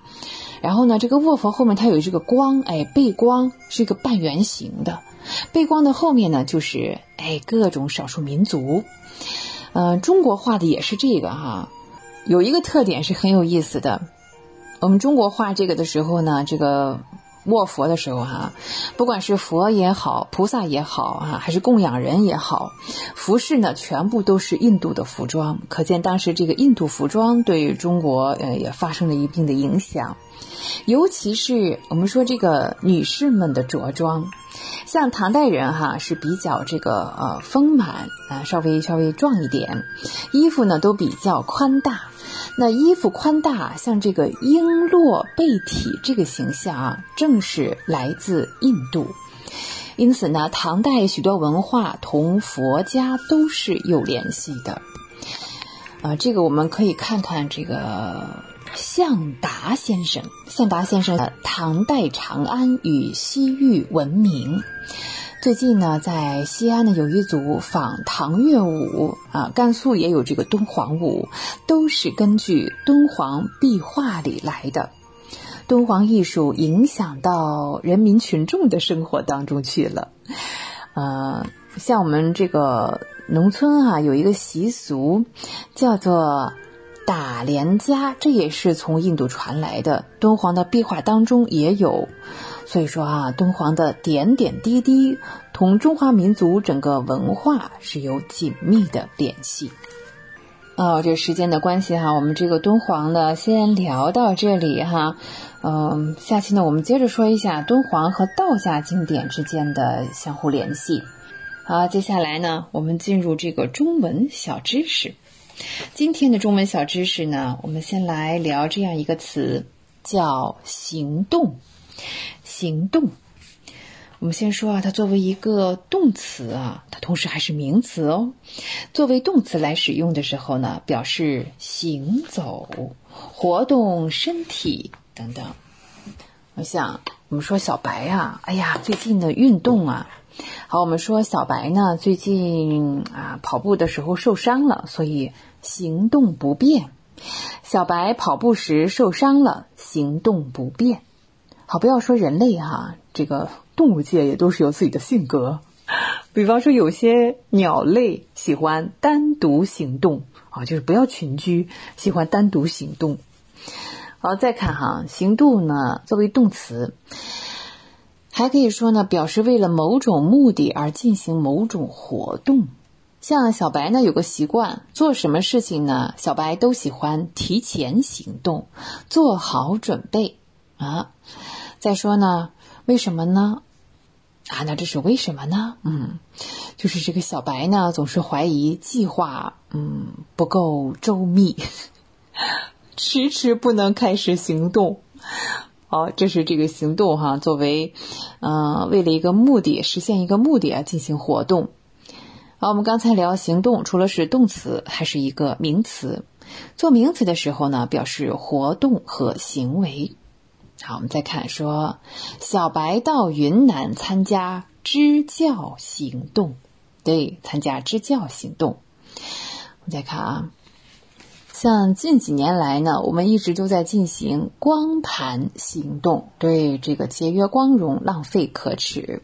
然后呢，这个卧佛后面它有这个光，哎，背光是一个半圆形的，背光的后面呢就是哎各种少数民族。嗯，中国画的也是这个哈，有一个特点是很有意思的。我们中国画这个的时候呢，这个。卧佛的时候哈，不管是佛也好，菩萨也好啊，还是供养人也好，服饰呢全部都是印度的服装。可见当时这个印度服装对中国呃也发生了一定的影响。尤其是我们说这个女士们的着装，像唐代人哈是比较这个呃丰满啊，稍微稍微壮一点，衣服呢都比较宽大。那衣服宽大，像这个璎珞背体这个形象啊，正是来自印度。因此呢，唐代许多文化同佛家都是有联系的。啊，这个我们可以看看这个向达先生。向达先生的，唐代长安与西域闻名。最近呢，在西安呢有一组仿唐乐舞啊，甘肃也有这个敦煌舞，都是根据敦煌壁画里来的。敦煌艺术影响到人民群众的生活当中去了。呃，像我们这个农村啊，有一个习俗叫做打连家，这也是从印度传来的。敦煌的壁画当中也有。所以说啊，敦煌的点点滴滴同中华民族整个文化是有紧密的联系。哦，这时间的关系哈，我们这个敦煌呢先聊到这里哈。嗯，下期呢我们接着说一下敦煌和道家经典之间的相互联系。好，接下来呢我们进入这个中文小知识。今天的中文小知识呢，我们先来聊这样一个词，叫行动。行动，我们先说啊，它作为一个动词啊，它同时还是名词哦。作为动词来使用的时候呢，表示行走、活动身体等等。我想，我们说小白啊，哎呀，最近的运动啊，好，我们说小白呢，最近啊跑步的时候受伤了，所以行动不便。小白跑步时受伤了，行动不便。好，不要说人类哈，这个动物界也都是有自己的性格。比方说，有些鸟类喜欢单独行动啊，就是不要群居，喜欢单独行动。好，再看哈，行动呢，作为动词，还可以说呢，表示为了某种目的而进行某种活动。像小白呢，有个习惯，做什么事情呢，小白都喜欢提前行动，做好准备啊。再说呢，为什么呢？啊，那这是为什么呢？嗯，就是这个小白呢，总是怀疑计划，嗯，不够周密，迟迟不能开始行动。好，这是这个行动哈，作为，嗯，为了一个目的，实现一个目的啊，进行活动。好，我们刚才聊行动，除了是动词，还是一个名词。做名词的时候呢，表示活动和行为。好，我们再看说，小白到云南参加支教行动，对，参加支教行动。我们再看啊，像近几年来呢，我们一直都在进行光盘行动，对这个节约光荣、浪费可耻，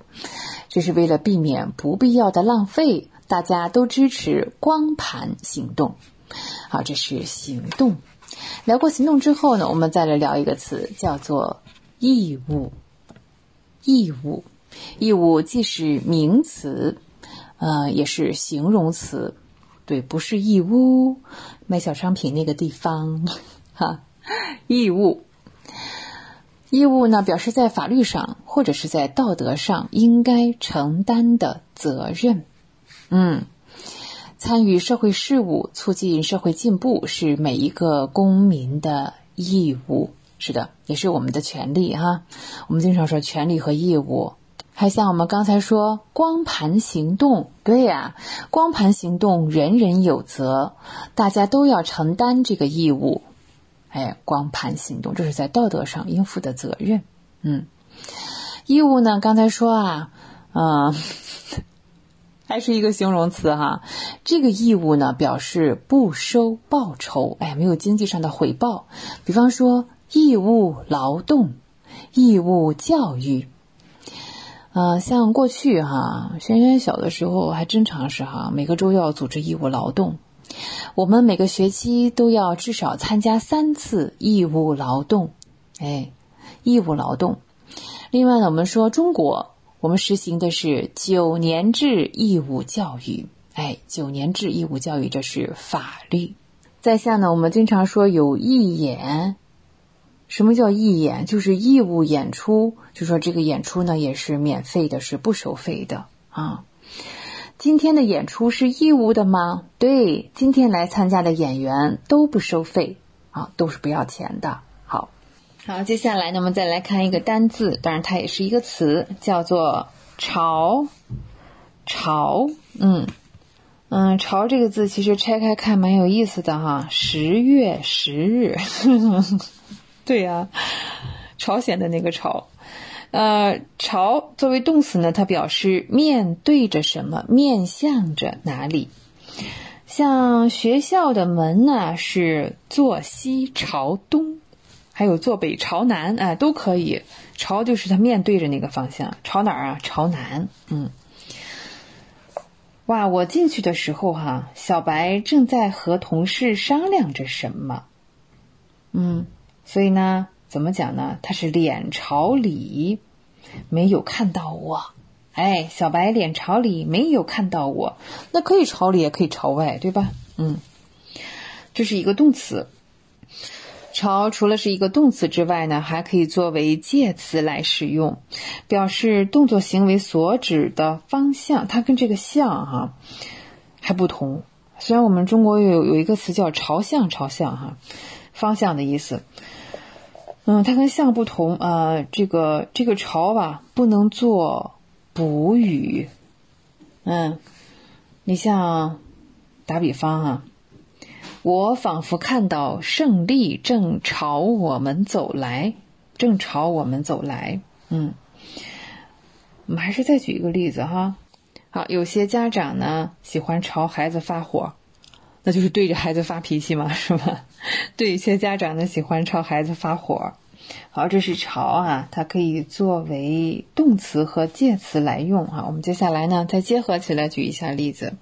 这是为了避免不必要的浪费，大家都支持光盘行动。好，这是行动。聊过行动之后呢，我们再来聊一个词，叫做义务。义务，义务既是名词，呃，也是形容词。对，不是义乌卖小商品那个地方，哈。义务，义务呢，表示在法律上或者是在道德上应该承担的责任。嗯。参与社会事务、促进社会进步是每一个公民的义务。是的，也是我们的权利哈。我们经常说权利和义务，还像我们刚才说光盘行动，对呀，光盘行动人人有责，大家都要承担这个义务。哎，光盘行动，这是在道德上应负的责任。嗯，义务呢？刚才说啊，嗯。还是一个形容词哈，这个义务呢表示不收报酬，哎，没有经济上的回报。比方说义务劳动、义务教育，呃，像过去哈，轩轩小的时候还真尝试哈，每个周要组织义务劳动，我们每个学期都要至少参加三次义务劳动，哎，义务劳动。另外呢，我们说中国。我们实行的是九年制义务教育，哎，九年制义务教育这是法律。在下呢，我们经常说有义演，什么叫义演？就是义务演出，就说这个演出呢也是免费的，是不收费的啊。今天的演出是义务的吗？对，今天来参加的演员都不收费啊，都是不要钱的。好，接下来呢，我们再来看一个单字，当然它也是一个词，叫做“潮”。潮，嗯嗯，“潮”这个字其实拆开看蛮有意思的哈，十月十日。对呀，朝鲜的那个朝，呃，朝作为动词呢，它表示面对着什么，面向着哪里。像学校的门呢，是坐西朝东，还有坐北朝南，哎，都可以。朝就是他面对着那个方向，朝哪儿啊？朝南。嗯。哇，我进去的时候哈，小白正在和同事商量着什么。嗯。所以呢，怎么讲呢？他是脸朝里，没有看到我。哎，小白脸朝里没有看到我，那可以朝里，也可以朝外，对吧？嗯，这是一个动词。朝除了是一个动词之外呢，还可以作为介词来使用，表示动作行为所指的方向。它跟这个向哈还不同。虽然我们中国有有一个词叫朝向，朝向哈，方向的意思。嗯，它跟向不同啊，这个这个朝吧不能做补语。嗯，你像打比方啊，我仿佛看到胜利正朝我们走来，正朝我们走来。嗯，我们还是再举一个例子哈。好，有些家长呢喜欢朝孩子发火，那就是对着孩子发脾气嘛，是吧？对一些家长呢，喜欢朝孩子发火。好，这是朝啊，它可以作为动词和介词来用啊。我们接下来呢，再结合起来举一下例子。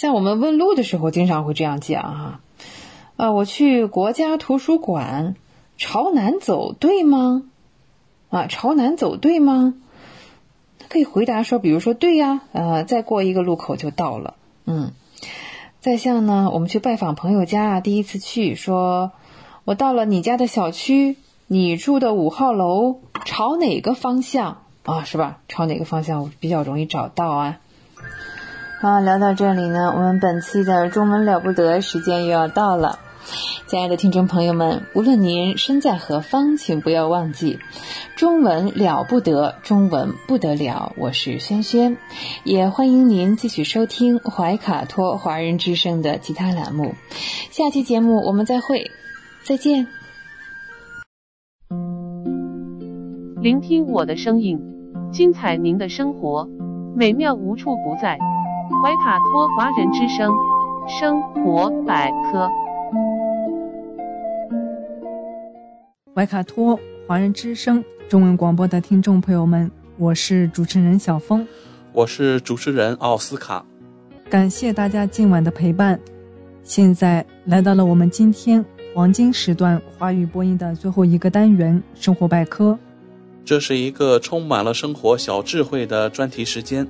像我们问路的时候，经常会这样讲哈。啊，我去国家图书馆，朝南走对吗？啊，朝南走对吗？可以回答说，比如说对呀，呃，再过一个路口就到了。嗯。再像呢，我们去拜访朋友家啊，第一次去，说我到了你家的小区，你住的五号楼，朝哪个方向啊？是吧？朝哪个方向比较容易找到啊？好，聊到这里呢，我们本期的中文了不得时间又要到了。亲爱的听众朋友们，无论您身在何方，请不要忘记，中文了不得，中文不得了。我是轩轩，也欢迎您继续收听怀卡托华人之声的其他栏目。下期节目我们再会，再见。聆听我的声音，精彩您的生活，美妙无处不在。怀卡托华人之声，生活百科。怀卡托华人之声中文广播的听众朋友们，我是主持人小峰，我是主持人奥斯卡，感谢大家今晚的陪伴。现在来到了我们今天黄金时段华语播音的最后一个单元——生活百科。这是一个充满了生活小智慧的专题时间，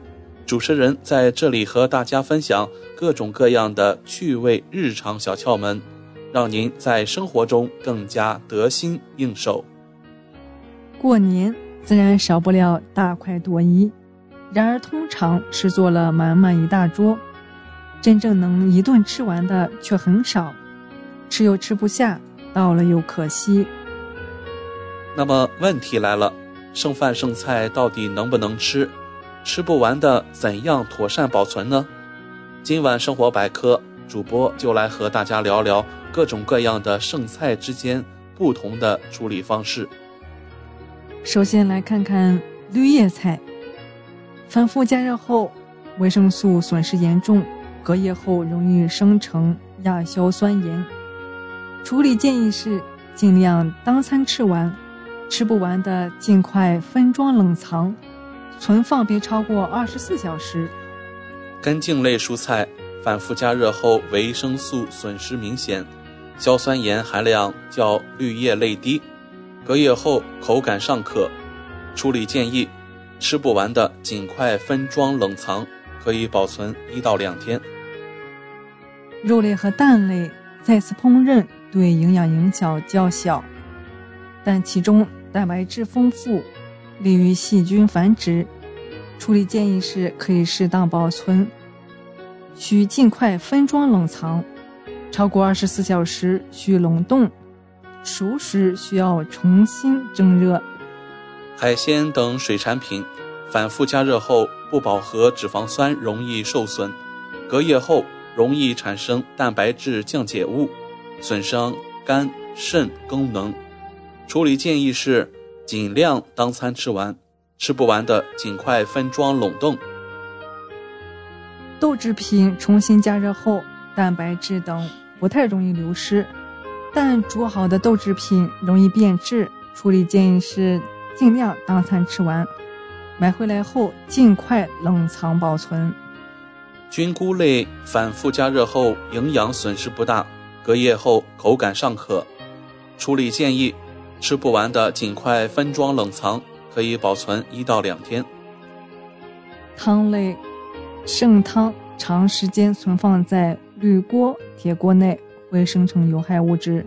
主持人在这里和大家分享各种各样的趣味日常小窍门。让您在生活中更加得心应手。过年自然少不了大快朵颐，然而通常是做了满满一大桌，真正能一顿吃完的却很少，吃又吃不下，倒了又可惜。那么问题来了，剩饭剩菜到底能不能吃？吃不完的怎样妥善保存呢？今晚生活百科主播就来和大家聊聊。各种各样的剩菜之间不同的处理方式。首先来看看绿叶菜，反复加热后，维生素损失严重，隔夜后容易生成亚硝酸盐。处理建议是尽量当餐吃完，吃不完的尽快分装冷藏，存放别超过二十四小时。根茎类蔬菜反复加热后，维生素损失明显。硝酸盐含量较绿叶类低，隔夜后口感尚可。处理建议：吃不完的尽快分装冷藏，可以保存一到两天。肉类和蛋类再次烹饪对营养影响较小，但其中蛋白质丰富，利于细菌繁殖。处理建议是可以适当保存，需尽快分装冷藏。超过二十四小时需冷冻，熟食需要重新蒸热。海鲜等水产品反复加热后，不饱和脂肪酸容易受损，隔夜后容易产生蛋白质降解物，损伤肝肾功能。处理建议是尽量当餐吃完，吃不完的尽快分装冷冻。豆制品重新加热后，蛋白质等不太容易流失，但煮好的豆制品容易变质。处理建议是。尽量当餐吃完，买回来后尽快冷藏保存。菌菇类反复加热后营养损失不大，隔夜后口感尚可。处理建议：吃不完的尽快分装冷藏，可以保存一到两天。汤类，剩汤长时间存放在铝锅、铁锅内会生成有害物质。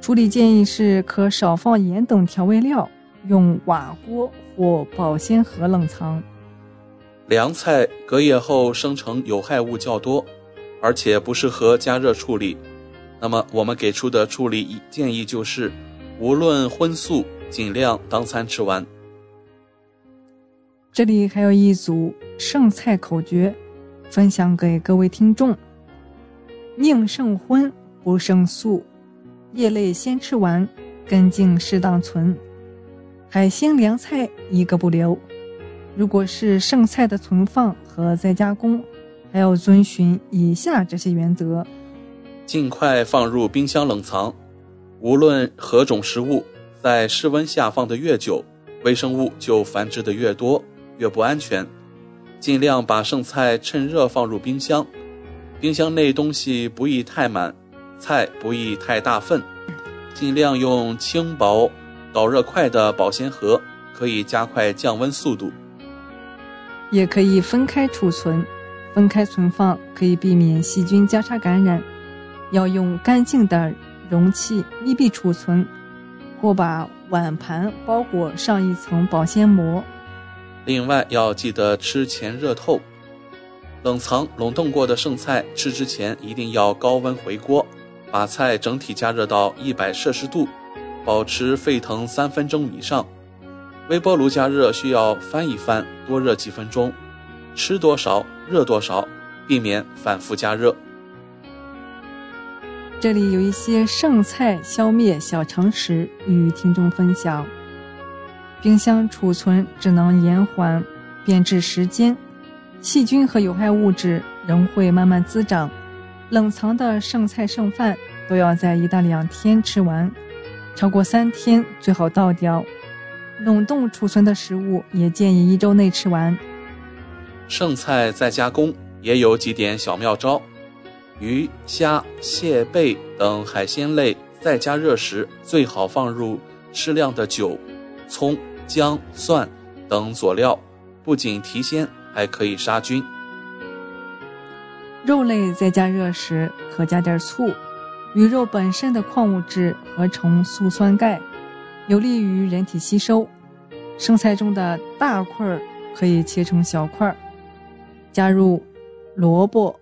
处理建议是可少放盐等调味料。用瓦锅或保鲜盒冷藏。凉菜隔夜后生成有害物较多，而且不适合加热处理。那么我们给出的处理建议就是，无论荤素，尽量当餐吃完。这里还有一组剩菜口诀，分享给各位听众：宁剩荤，不剩素。叶类先吃完，根茎适当存。海鲜凉菜一个不留，如果是剩菜的存放和再加工，还要遵循以下这些原则：尽快放入冰箱冷藏。无论何种食物，在室温下放的越久，微生物就繁殖的越多，越不安全。尽量把剩菜趁热放入冰箱，冰箱内东西不宜太满，菜不宜太大份，尽量用轻薄。导热快的保鲜盒可以加快降温速度，也可以分开储存。分开存放可以避免细菌交叉感染。要用干净的容器密闭储存，或把碗盘包裹上一层保鲜膜。另外要记得吃前热透，冷藏冷冻过的剩菜吃之前一定要高温回锅，把菜整体加热到一百摄氏度。保持沸腾三分钟以上，微波炉加热需要翻一翻，多热几分钟。吃多少热多少，避免反复加热。这里有一些剩菜消灭小常识与听众分享：冰箱储存只能延缓变质时间，细菌和有害物质仍会慢慢滋长。冷藏的剩菜剩饭都要在一到两天吃完。超过三天最好倒掉。冷冻储存的食物也建议一周内吃完。剩菜再加工也有几点小妙招：鱼、虾、蟹、贝等海鲜类再加热时，最好放入适量的酒、葱、姜、蒜等佐料，不仅提鲜，还可以杀菌。肉类在加热时可加点醋。鱼肉本身的矿物质合成醋酸钙，有利于人体吸收。生菜中的大块儿可以切成小块儿，加入萝卜、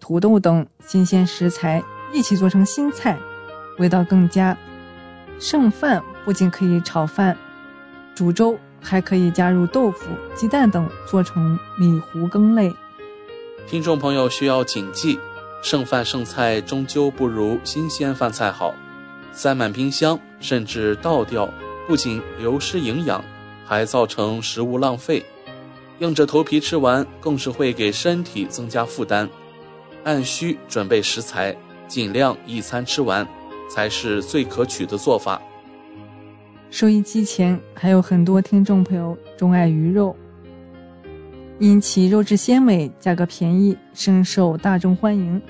土豆等新鲜食材一起做成新菜，味道更佳。剩饭不仅可以炒饭、煮粥，还可以加入豆腐、鸡蛋等做成米糊羹类。听众朋友需要谨记。剩饭剩菜终究不如新鲜饭菜好，塞满冰箱甚至倒掉，不仅流失营养，还造成食物浪费。硬着头皮吃完，更是会给身体增加负担。按需准备食材，尽量一餐吃完，才是最可取的做法。收音机前还有很多听众朋友钟爱鱼肉。因其肉质鲜美、价格便宜，深受大众欢迎。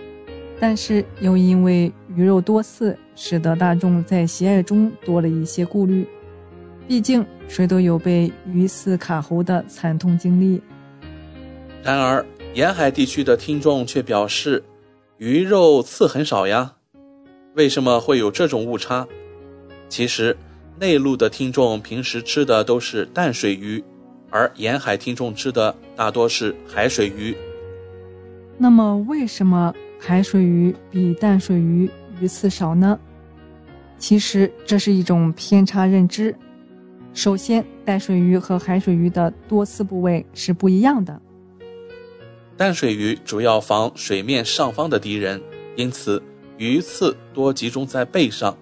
但是又因为鱼肉多刺，使得大众在喜爱中多了一些顾虑。毕竟谁都有被鱼刺卡喉的惨痛经历。然而，沿海地区的听众却表示，鱼肉刺很少呀。为什么会有这种误差？其实，内陆的听众平时吃的都是淡水鱼，而沿海听众吃的大多是海水鱼。那么，为什么海水鱼比淡水鱼鱼刺少呢？其实这是一种偏差认知。首先，淡水鱼和海水鱼的多刺部位是不一样的。淡水鱼主要防水面上方的敌人，因此鱼刺多集中在背上。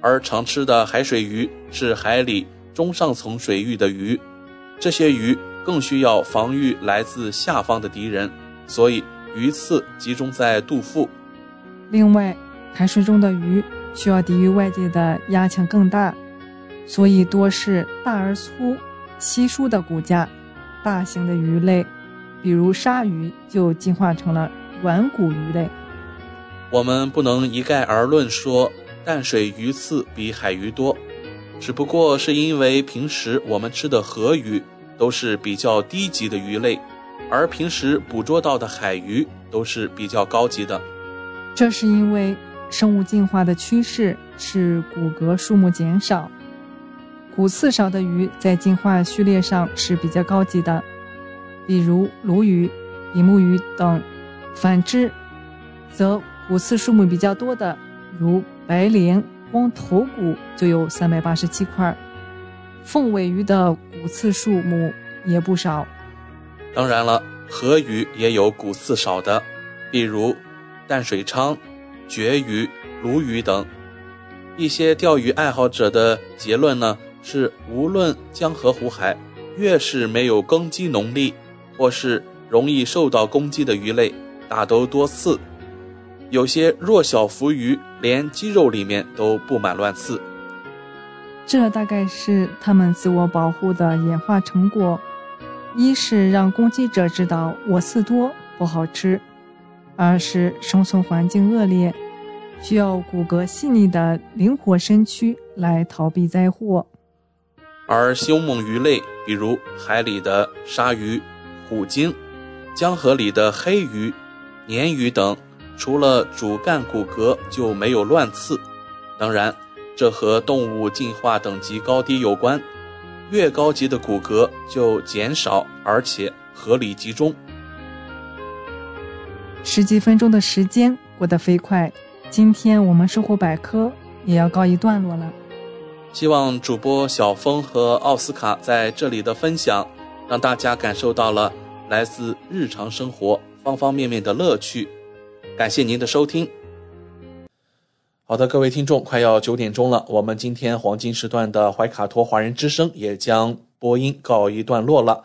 而常吃的海水鱼是海里中上层水域的鱼，这些鱼更需要防御来自下方的敌人，所以鱼刺集中在肚腹。另外，海水中的鱼需要抵御外界的压强更大，所以多是大而粗、稀疏的骨架。大型的鱼类，比如鲨鱼，就进化成了软骨鱼类。我们不能一概而论说。淡水鱼刺比海鱼多，只不过是因为平时我们吃的河鱼都是比较低级的鱼类，而平时捕捉到的海鱼都是比较高级的。这是因为生物进化的趋势是骨骼数目减少，骨刺少的鱼在进化序列上是比较高级的，比如鲈鱼、比目鱼等。反之，则骨刺数目比较多的，如白鲢光头骨就有三百八十七块，凤尾鱼的骨刺数目也不少。当然了，河鱼也有骨刺少的，比如淡水鲳、绝鱼、鲈鱼等。一些钓鱼爱好者的结论呢是，无论江河湖海，越是没有耕基能力或是容易受到攻击的鱼类，大都多刺。有些弱小浮鱼连肌肉里面都布满乱刺，这大概是它们自我保护的演化成果。一是让攻击者知道我刺多不好吃，二是生存环境恶劣，需要骨骼细腻的灵活身躯来逃避灾祸。而凶猛鱼类，比如海里的鲨鱼、虎鲸，江河里的黑鱼、鲶鱼等。除了主干骨骼就没有乱刺，当然，这和动物进化等级高低有关。越高级的骨骼就减少，而且合理集中。十几分钟的时间过得飞快，今天我们生活百科也要告一段落了。希望主播小峰和奥斯卡在这里的分享，让大家感受到了来自日常生活方方面面的乐趣。感谢您的收听。好的，各位听众，快要九点钟了，我们今天黄金时段的怀卡托华人之声也将播音告一段落了。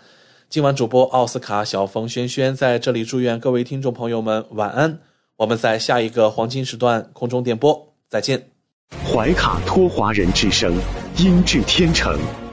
今晚主播奥斯卡、小冯、轩轩在这里祝愿各位听众朋友们晚安。我们在下一个黄金时段空中电波再见。怀卡托华人之声，音质天成，